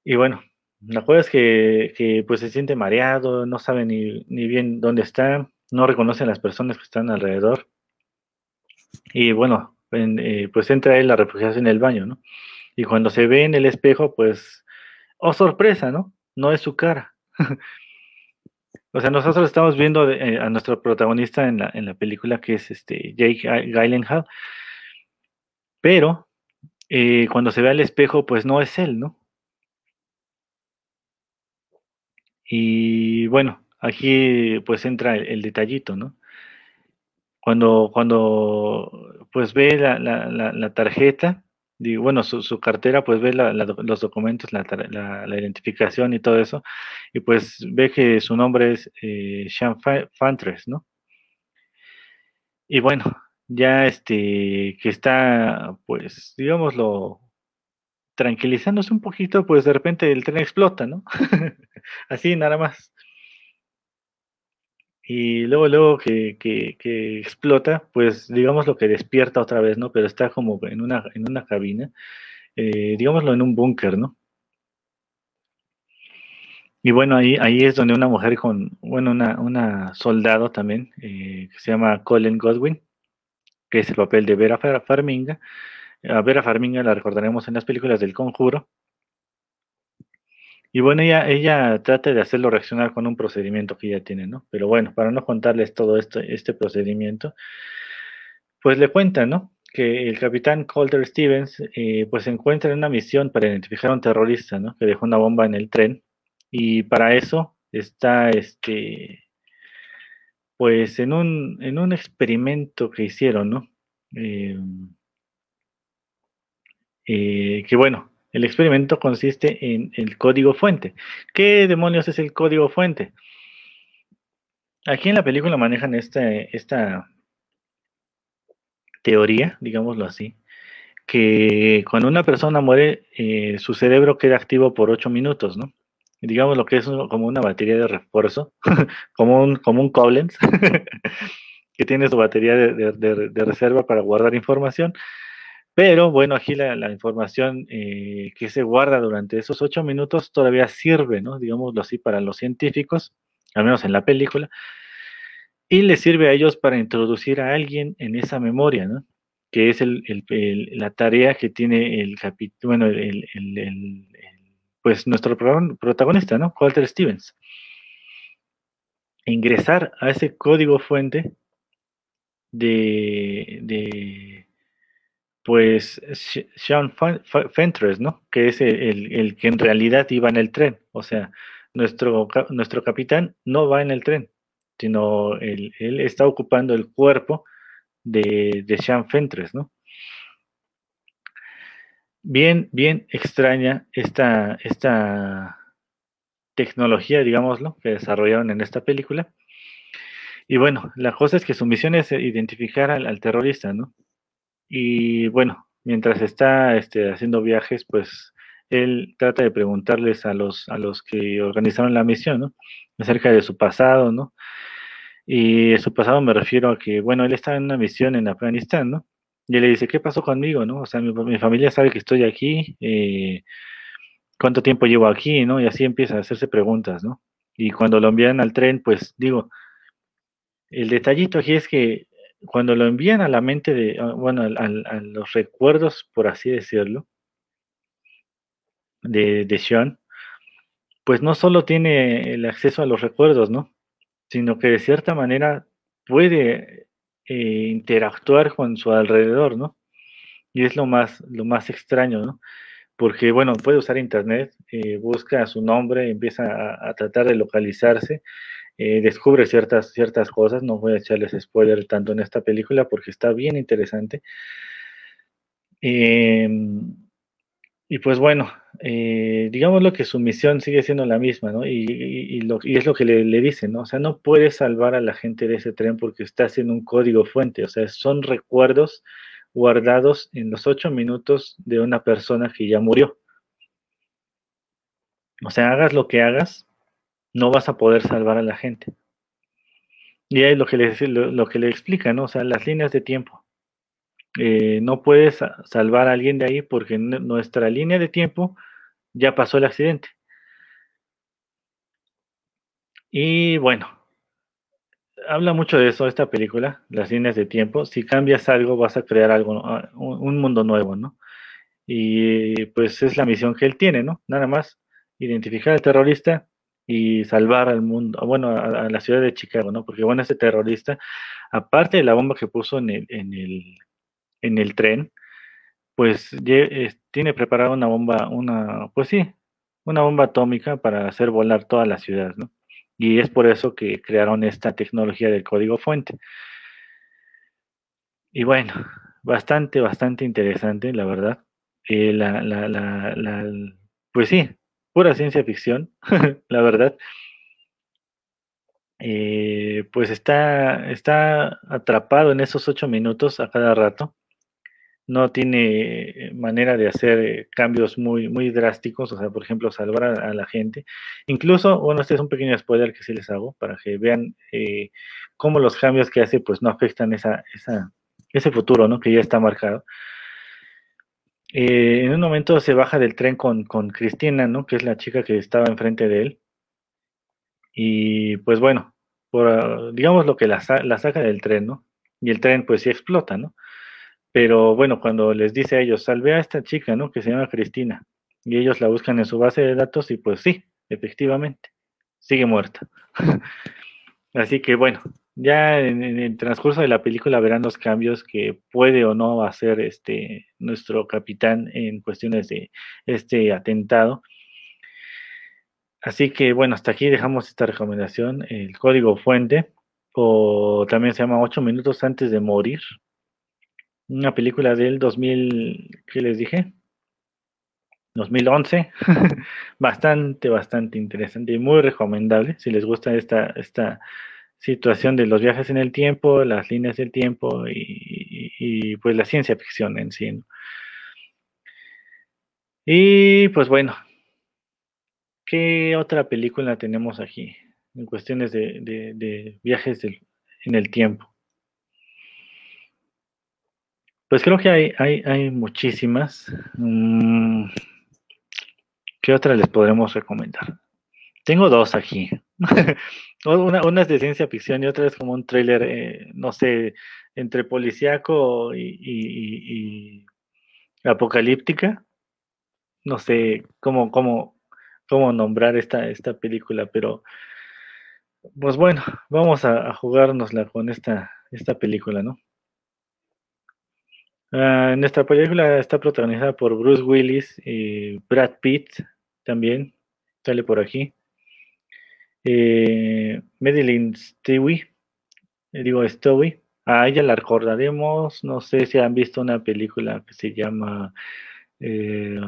Y bueno, la cosa es que, que pues se siente mareado, no sabe ni, ni bien dónde está, no reconoce a las personas que están alrededor. Y bueno, en, eh, pues entra él a refugiarse en el baño, ¿no? Y cuando se ve en el espejo, pues, oh sorpresa, ¿no? No es su cara. *laughs* o sea, nosotros estamos viendo eh, a nuestro protagonista en la, en la película, que es este Jake Gyllenhaal, Pero eh, cuando se ve al espejo, pues no es él, ¿no? Y bueno, aquí pues entra el, detallito, ¿no? Cuando, cuando pues ve la, la, tarjeta, bueno, su, su, cartera, pues ve los documentos, la, identificación y todo eso, y pues ve que su nombre es eh, Sean Fantres, ¿no? Y bueno, ya este, que está, pues, digámoslo, tranquilizándose un poquito, pues de repente el tren explota, ¿no? *laughs* Así nada más. Y luego, luego que, que, explota, pues digamos lo que despierta otra vez, ¿no? Pero está como en una, en una cabina, eh, digámoslo en un búnker, ¿no? Y bueno, ahí, ahí es donde una mujer con, bueno, una, una soldado también, eh, que se llama Colin Godwin, que es el papel de Vera Farminga. A Vera Farminga la recordaremos en las películas del Conjuro. Y bueno, ella, trata de hacerlo reaccionar con un procedimiento que ella tiene, ¿no? Pero bueno, para no contarles todo esto, este procedimiento, pues le cuenta, ¿no? Que el capitán Calder Stevens, eh, pues se encuentra en una misión para identificar a un terrorista, ¿no? Que dejó una bomba en el tren. Y para eso está, este, pues en un, en un experimento que hicieron, ¿no? Eh, eh, que bueno, el experimento consiste en el código fuente. ¿Qué demonios es el código fuente? Aquí en la película manejan esta, esta teoría, digámoslo así, que cuando una persona muere, eh, su cerebro queda activo por 8 minutos, ¿no? digamos lo que es como una batería de refuerzo, *laughs* como un, como un Collins, *laughs* que tiene su batería de, reserva para guardar información. Pero bueno, aquí la, información eh, que se guarda durante esos ocho minutos todavía sirve, ¿no? Digámoslo así, para los científicos, al menos en la película, y les sirve a ellos para introducir a alguien en esa memoria, ¿no? Que es la tarea que tiene el capítulo, bueno, el, pues nuestro protagonista, ¿no? Walter Stevens. Ingresar a ese código fuente de, de pues Sean Fentres, ¿no? Que es el, que en realidad iba en el tren. O sea, nuestro, nuestro capitán no va en el tren, sino él, él está ocupando el cuerpo de, de Sean Fentres, ¿no? bien, bien extraña esta, esta tecnología, digámoslo, que desarrollaron en esta película. Y bueno, la cosa es que su misión es identificar al, terrorista, ¿no? Y bueno, mientras está este, haciendo viajes, pues él trata de preguntarles a los, a los que organizaron la misión, ¿no? Acerca de su pasado, ¿no? Y su pasado me refiero a que, bueno, él estaba en una misión en Afganistán, ¿no? Y él le dice, ¿qué pasó conmigo? ¿no? O sea, mi, familia sabe que estoy aquí, eh, ¿cuánto tiempo llevo aquí? ¿no? Y así empieza a hacerse preguntas, ¿no? Y cuando lo envían al tren, pues digo, el detallito aquí es que cuando lo envían a la mente de, ah, bueno, a, los recuerdos, por así decirlo, de, de Sean, pues no solo tiene el acceso a los recuerdos, ¿no? Sino que de cierta manera puede eh, interactuar con su alrededor, ¿no? Y es lo más, lo más extraño, ¿no? Porque, bueno, puede usar internet, eh, busca su nombre, empieza a, tratar de localizarse, eh, descubre ciertas, ciertas cosas, no voy a echarles spoiler tanto en esta película porque está bien interesante. Em, y pues bueno, eh, digámoslo que su misión sigue siendo la misma, ¿no? Y, lo, es lo que le, le dicen, ¿no? O sea, no puede salvar a la gente de ese tren porque está haciendo un código fuente, o sea, son recuerdos guardados en los ocho minutos de una persona que ya murió. O sea, hagas lo que hagas, no vas a poder salvar a la gente. Y ahí es lo que le, lo explica, ¿no? O sea, las líneas de tiempo. Eh, no puedes salvar a alguien de ahí porque nuestra línea de tiempo ya pasó el accidente. Y bueno, habla mucho de eso esta película, las líneas de tiempo. Si cambias algo, vas a crear algo, ah, un mundo nuevo, ¿no? Y pues es la misión que él tiene, ¿no? Nada más identificar al terrorista y salvar al mundo, bueno, a, la ciudad de Chicago, ¿no? Porque bueno, ese terrorista, aparte de la bomba que puso en el, en el en el tren, pues tiene preparada una bomba, una, pues sí, una bomba atómica para hacer volar toda la ciudad, ¿no? Y es por eso que crearon esta tecnología del código fuente. Y bueno, bastante, bastante interesante, la verdad. Eh, la, la, la, pues sí, pura ciencia ficción, *laughs* la verdad. Eh, pues está, está atrapado en esos ocho minutos a cada rato. No tiene manera de hacer cambios muy, muy drásticos, o sea, por ejemplo, salvar a, la gente. Incluso, bueno, este es un pequeño spoiler que sí les hago para que vean eh, cómo los cambios que hace pues no afectan esa, esa, ese futuro, ¿no? Que ya está marcado. Eh, en un momento se baja del tren con, con Cristina, ¿no? Que es la chica que estaba enfrente de él. Y pues bueno, por, digamos lo que la, la saca del tren, ¿no? Y el tren pues sí explota, ¿no? Pero bueno, cuando les dice a ellos, salve a esta chica, ¿no? Que se llama Cristina. Y ellos la buscan en su base de datos y pues sí, efectivamente, sigue muerta. *laughs* Así que bueno, ya en, el transcurso de la película verán los cambios que puede o no hacer este nuestro capitán en cuestiones de este atentado. Así que bueno, hasta aquí dejamos esta recomendación, el código fuente, o también se llama 8 minutos antes de morir. Una película del 2000, ¿qué les dije? 2011. *laughs* bastante, bastante interesante y muy recomendable si les gusta esta, esta situación de los viajes en el tiempo, las líneas del tiempo y, pues la ciencia ficción en sí. Y pues bueno, ¿qué otra película tenemos aquí en cuestiones de, viajes en el tiempo? Pues creo que hay, hay, hay muchísimas. Mm, ¿Qué otra les podremos recomendar? Tengo dos aquí. *laughs* una, es de ciencia ficción y otra es como un tráiler, eh, no sé, entre policíaco y, apocalíptica. No sé cómo, cómo, cómo nombrar esta, esta película, pero pues bueno, vamos a, jugárnosla con esta, esta película, ¿no? Uh, nuestra película está protagonizada por Bruce Willis y Brad Pitt también, sale por aquí. Eh, Madeline Stewie, eh, digo Stewie, a ella la recordaremos, no sé si han visto una película que se llama, eh,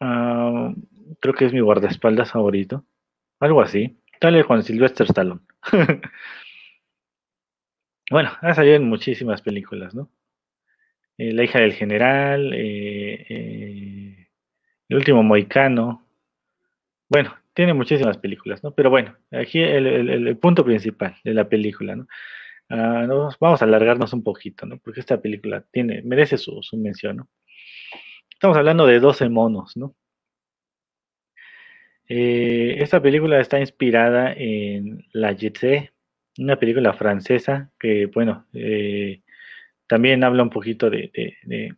ah, creo que es mi guardaespaldas favorito, algo así, sale con Sylvester Stallone. *laughs* bueno, ha salido en muchísimas películas, ¿no? la hija del general, el último moicano, bueno, tiene muchísimas películas, ¿no? Pero bueno, aquí el, punto principal de la película, ¿no? Ah, vamos a alargarnos un poquito, ¿no? Porque esta película tiene, merece su, mención, ¿no? Estamos hablando de 12 monos, ¿no? Eh, esta película está inspirada en La Jetée, una película francesa que, bueno, eh, también habla un poquito de, de,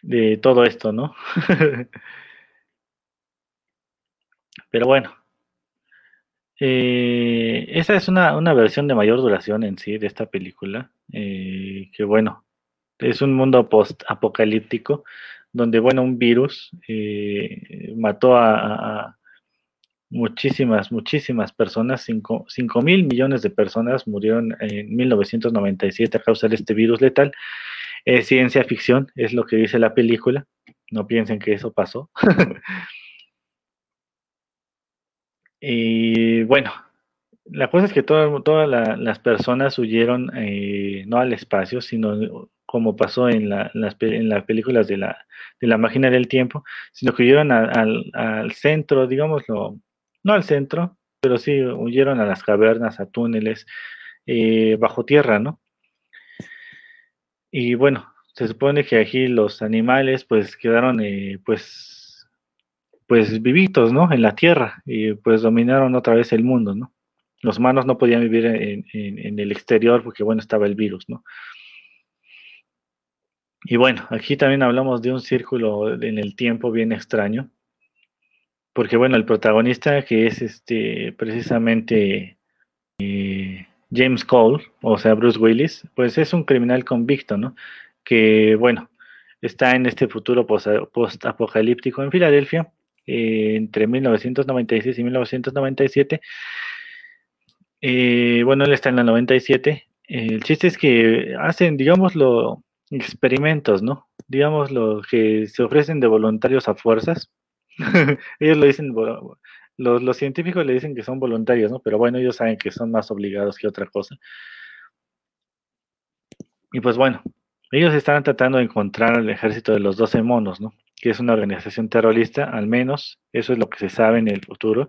de todo esto, ¿no? *laughs* Pero bueno, eh, esa es una, versión de mayor duración en sí de esta película, eh, que bueno, es un mundo post-apocalíptico, donde bueno, un virus eh, mató a, muchísimas, muchísimas personas, 5 mil millones de personas murieron en 1997 a causa de este virus letal. Es ciencia ficción, es lo que dice la película, no piensen que eso pasó. *laughs* Y bueno, la cosa es que todas las personas huyeron eh, no al espacio, sino como pasó en, las, en las películas de la, de la máquina del tiempo, sino que huyeron al, centro, digámoslo, no al centro, pero sí huyeron a las cavernas, a túneles, eh, bajo tierra, ¿no? Y bueno, se supone que aquí los animales pues quedaron eh, pues pues vivitos, ¿no? En la tierra y pues dominaron otra vez el mundo, ¿no? Los humanos no podían vivir en, el exterior porque, bueno, estaba el virus, ¿no? Y bueno, aquí también hablamos de un círculo en el tiempo bien extraño, porque bueno, el protagonista que es este precisamente eh, James Cole, o sea, Bruce Willis, pues es un criminal convicto, ¿no? Que, bueno, está en este futuro post-apocalíptico en Filadelfia eh, entre 1996 y 1997. Eh, bueno, él está en la 97. el chiste es que hacen, digámoslo, experimentos, ¿no? Digamos lo que se ofrecen de voluntarios a fuerzas. *laughs* ellos lo dicen, los, los, científicos le dicen que son voluntarios, ¿no? Pero bueno, ellos saben que son más obligados que otra cosa. Y pues bueno, ellos están tratando de encontrar al ejército de los 12 monos, ¿no? Que es una organización terrorista, al menos eso es lo que se sabe en el futuro,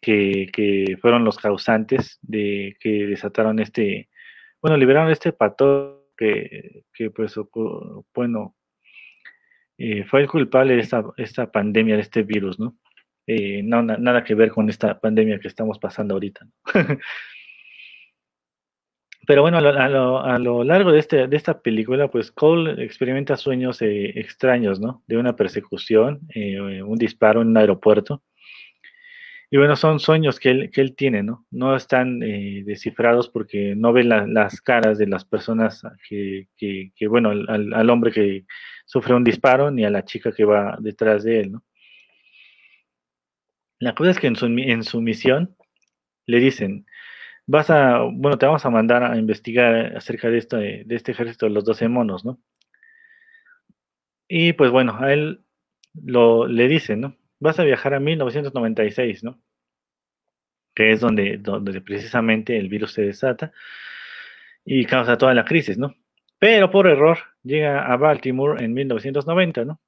que, que fueron los causantes de que desataron este, bueno, liberaron este pato que, que pues, bueno, eh, fue el culpable de esta, esta pandemia, de este virus, ¿no? Eh, no nada que ver con esta pandemia que estamos pasando ahorita. *laughs* Pero bueno, a lo, a lo, largo de, este, de esta película, pues Cole experimenta sueños eh, extraños, ¿no? De una persecución, un disparo en un aeropuerto. Y bueno, son sueños que él, que él tiene, ¿no? No están eh, descifrados porque no ve las caras de las personas que, que, bueno, al, al, hombre que sufre un disparo ni a la chica que va detrás de él, ¿no? La cosa es que en su, en su misión le dicen, vas a, bueno, te vamos a mandar a investigar acerca de, esto, de, de este ejército de los 12 monos, ¿no? Y pues bueno, a él lo, le dicen, ¿no? vas a viajar a 1996, ¿no? Que es donde, donde precisamente el virus se desata y causa toda la crisis, ¿no? Pero por error llega a Baltimore en 1990, ¿no?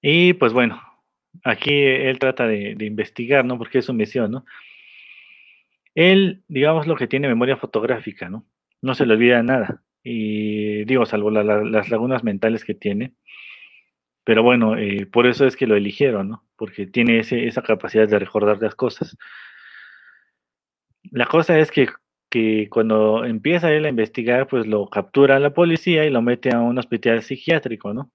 Y pues bueno, aquí él trata de, investigar, ¿no? Porque es su misión, ¿no? Él, digamos, lo que tiene memoria fotográfica, ¿no? No se le olvida nada. Y digo, salvo las lagunas mentales que tiene, pero bueno, eh, por eso es que lo eligieron, ¿no? Porque tiene ese, esa capacidad de recordar las cosas. La cosa es que, que, cuando empieza él a investigar, pues lo captura la policía y lo mete a un hospital psiquiátrico, ¿no?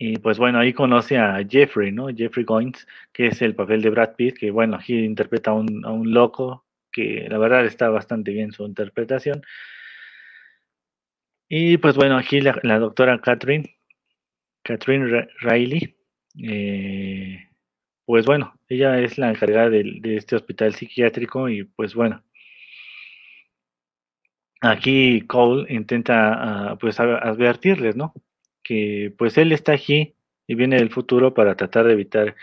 Y pues bueno, ahí conoce a Jeffrey, ¿no? Jeffrey Goins, que es el papel de Brad Pitt, que bueno, aquí interpreta a un, a un loco, que la verdad está bastante bien su interpretación. Y pues bueno, aquí la, doctora Catherine Catherine Riley, eh, pues bueno, ella es la encargada de, este hospital psiquiátrico y pues bueno, aquí Cole intenta ah, pues advertirles, ¿no? Que pues él está aquí y viene del futuro para tratar de evitar,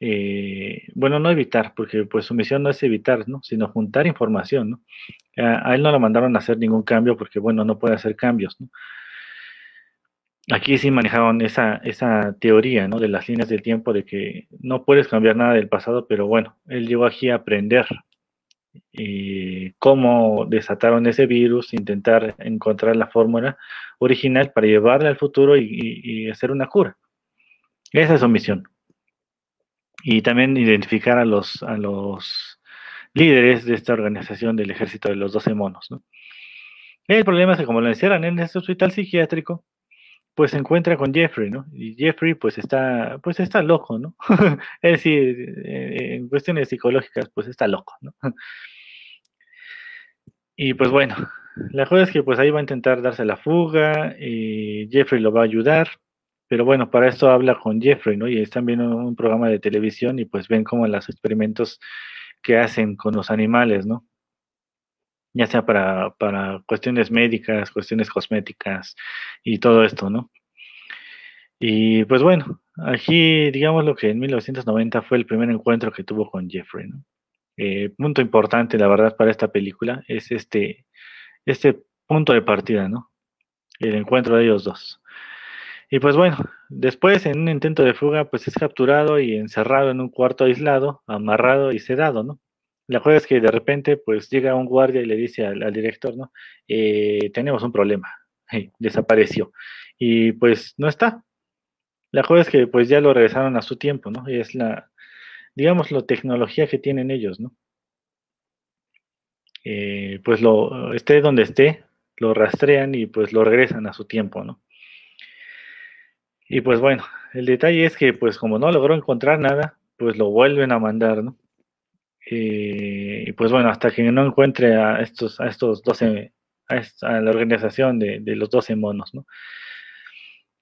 eh, bueno, no evitar, porque pues su misión no es evitar, ¿no? Sino juntar información. A, él no lo mandaron a hacer ningún cambio porque bueno, no puede hacer cambios, aquí sí manejaron esa, esa teoría, ¿no? De las líneas del tiempo, de que no puedes cambiar nada del pasado, pero bueno, él llegó aquí a aprender eh, cómo desataron ese virus, intentar encontrar la fórmula original para llevarla al futuro y, hacer una cura. Esa es su misión. Y también identificar a los, líderes de esta organización del ejército de los 12 monos, ¿no? El problema es que como lo encierran en este hospital psiquiátrico, pues se encuentra con Jeffrey, ¿no? Y Jeffrey pues está, pues está loco, ¿no? *laughs* es decir, eh, en cuestiones psicológicas pues está loco, ¿no? *laughs* y pues bueno, la cosa es que pues ahí va a intentar darse la fuga y Jeffrey lo va a ayudar, pero bueno, para esto habla con Jeffrey, ¿no? Y están viendo un programa de televisión y pues ven como los experimentos que hacen con los animales, ¿no? Ya sea para, para cuestiones médicas, cuestiones cosméticas y todo esto, ¿no? Y pues bueno, aquí digamos lo que en 1990 fue el primer encuentro que tuvo con Jeffrey, ¿no? Eh, punto importante, la verdad, para esta película es este, este punto de partida, ¿no? El encuentro de ellos dos. Y pues bueno, después en un intento de fuga, pues es capturado y encerrado en un cuarto aislado, amarrado y sedado, ¿no? La cosa es que de repente, pues llega un guardia y le dice al, director, ¿no? Eh, tenemos un problema. *laughs* desapareció. Y pues no está. La cosa es que pues ya lo regresaron a su tiempo, ¿no? Y es la, digamos, la tecnología que tienen ellos, ¿no? Eh, pues lo esté donde esté, lo rastrean y pues lo regresan a su tiempo, ¿no? Y pues bueno, el detalle es que pues como no logró encontrar nada, pues lo vuelven a mandar, ¿no? Y pues bueno, hasta que no encuentre a estos, a estos 12, a, la organización de, los 12 monos, ¿no?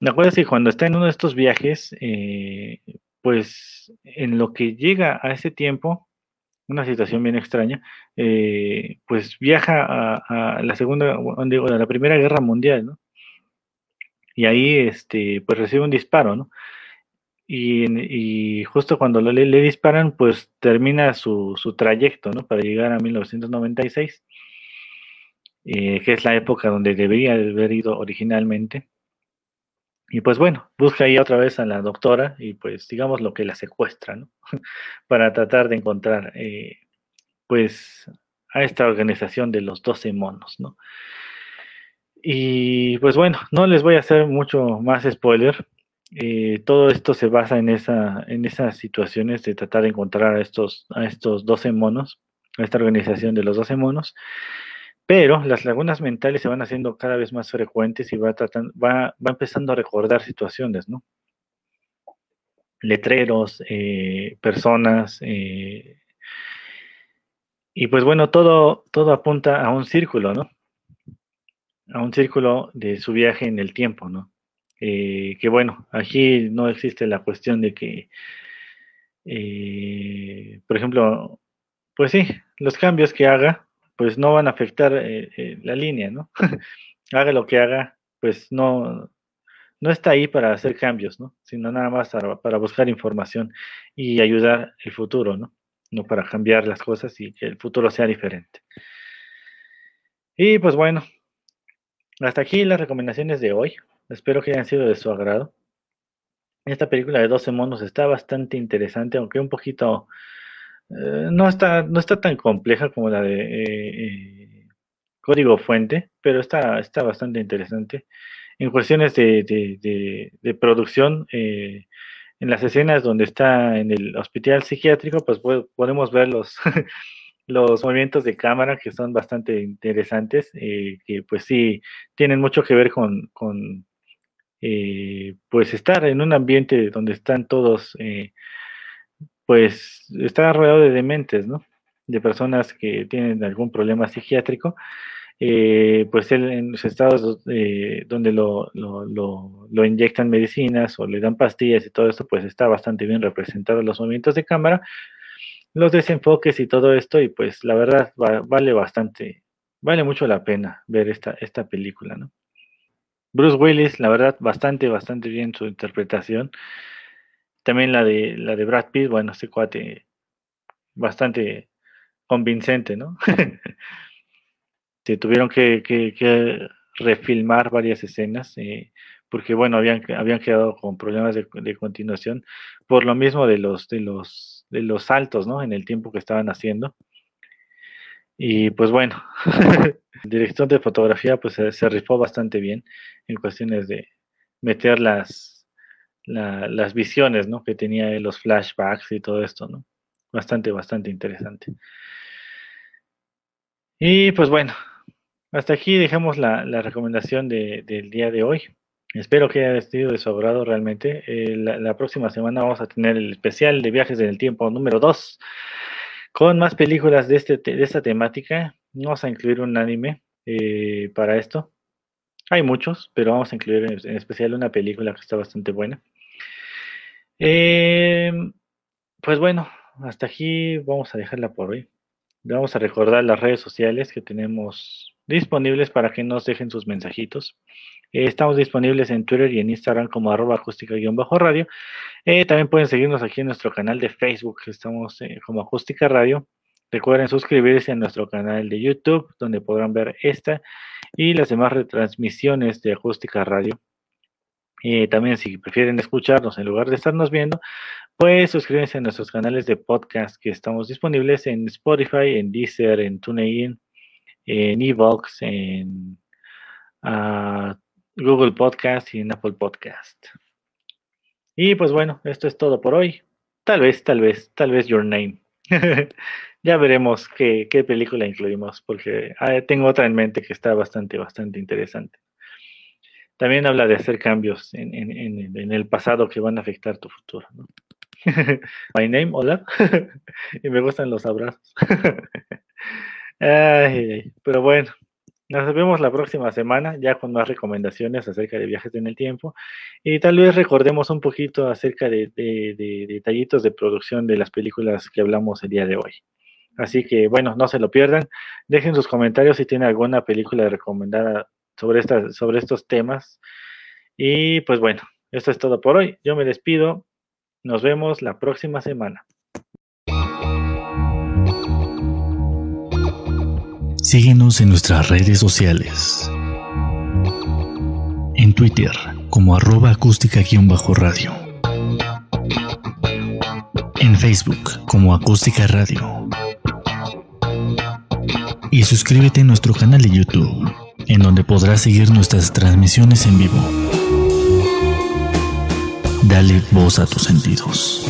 Me acuerdo que cuando está en uno de estos viajes, eh, pues en lo que llega a ese tiempo, una situación bien extraña, eh, pues viaja a, la segunda, digo, a la primera guerra mundial, ¿no? Y ahí, este, pues recibe un disparo, ¿no? Y, justo cuando le, disparan, pues termina su, su, trayecto, ¿no? Para llegar a 1996, eh, que es la época donde debería haber ido originalmente. Y pues bueno, busca ahí otra vez a la doctora y pues digamos lo que la secuestra, ¿no? *laughs* Para tratar de encontrar, eh, pues, a esta organización de los 12 monos, ¿no? Y pues bueno, no les voy a hacer mucho más spoiler, eh, todo esto se basa en, esa, esas situaciones de tratar de encontrar a estos, a estos 12 monos, a esta organización de los 12 monos, pero las lagunas mentales se van haciendo cada vez más frecuentes y va, tratando, va empezando a recordar situaciones, ¿no? Letreros, eh, personas, eh, y pues bueno, todo, todo apunta a un círculo, ¿no? A un círculo de su viaje en el tiempo, ¿no? Eh, que bueno, aquí no existe la cuestión de que, eh, por ejemplo, pues sí, los cambios que haga, pues no van a afectar eh, la línea, ¿no? *laughs* haga lo que haga, pues no, no está ahí para hacer cambios, ¿no? Sino nada más para, buscar información y ayudar el futuro, ¿no? No para cambiar las cosas y que el futuro sea diferente. Y pues bueno, hasta aquí las recomendaciones de hoy. Espero que hayan sido de su agrado. Esta película de 12 monos está bastante interesante, aunque un poquito... Eh, no, está, no está tan compleja como la de eh, eh, Código Fuente, pero está, está bastante interesante. En cuestiones de, de, producción, en las escenas donde está en el hospital psiquiátrico, pues podemos ver los, *laughs* los movimientos de cámara que son bastante interesantes, que pues sí tienen mucho que ver con eh, pues estar en un ambiente donde están todos, eh, pues está rodeado de dementes, ¿no? De personas que tienen algún problema psiquiátrico, eh, pues él en los estados donde lo, lo, lo, inyectan medicinas o le dan pastillas y todo esto, pues está bastante bien representado los movimientos de cámara, los desenfoques y todo esto, y pues la verdad vale bastante, vale mucho la pena ver esta, esta película, ¿no? Bruce Willis, la verdad, bastante, bastante bien su interpretación. También la de la de Brad Pitt, bueno, este cuate bastante convincente, ¿no? *laughs* Se tuvieron que, que, refilmar varias escenas, eh, porque bueno, habían, habían quedado con problemas de, de, continuación, por lo mismo de los, de los, de los saltos, ¿no? En el tiempo que estaban haciendo. Y pues bueno, *laughs* director de fotografía pues se, rifó bastante bien en cuestiones de meter las, las visiones ¿no? que tenía los flashbacks y todo esto, ¿no? Bastante, bastante interesante. Y pues bueno, hasta aquí dejamos la, recomendación del día de hoy. Espero que haya sido de realmente. Eh, la, la, próxima semana vamos a tener el especial de viajes en el tiempo número 2 con más películas de, este, de esta temática. Vamos a incluir un anime eh, para esto. Hay muchos, pero vamos a incluir en, especial una película que está bastante buena. Eh, pues bueno, hasta aquí vamos a dejarla por hoy. Vamos a recordar las redes sociales que tenemos disponibles para que nos dejen sus mensajitos. Eh, estamos disponibles en Twitter y en Instagram como arroba acústica-radio. Eh, también pueden seguirnos aquí en nuestro canal de Facebook, estamos eh, como Acústica Radio. Recuerden suscribirse a nuestro canal de YouTube, donde podrán ver esta y las demás retransmisiones de Acústica Radio. También si prefieren escucharnos en lugar de estarnos viendo, pues suscríbanse a nuestros canales de podcast que estamos disponibles en Spotify, en Deezer, en TuneIn, en Evox, en uh, Google Podcast y en Apple Podcast. Y pues bueno, esto es todo por hoy. Tal vez, tal vez, tal vez Your Name. *laughs* ya veremos qué, película incluimos, porque ah, tengo otra en mente que está bastante, bastante interesante. También habla de hacer cambios en, el pasado que van a afectar tu futuro. *laughs* My name, hola. *laughs* y me gustan los abrazos. *laughs* Ay, pero bueno, nos vemos la próxima semana ya con más recomendaciones acerca de viajes en el tiempo y tal vez recordemos un poquito acerca de, de detallitos de producción de las películas que hablamos el día de hoy. Así que bueno, no se lo pierdan. Dejen sus comentarios si tienen alguna película recomendada sobre, esta, sobre estos temas. Y pues bueno, esto es todo por hoy. Yo me despido. Nos vemos la próxima semana. Síguenos en nuestras redes sociales. En Twitter como arroba acústica-radio. En Facebook como acústica radio. Y suscríbete a nuestro canal de YouTube, en donde podrás seguir nuestras transmisiones en vivo. Dale voz a tus sentidos.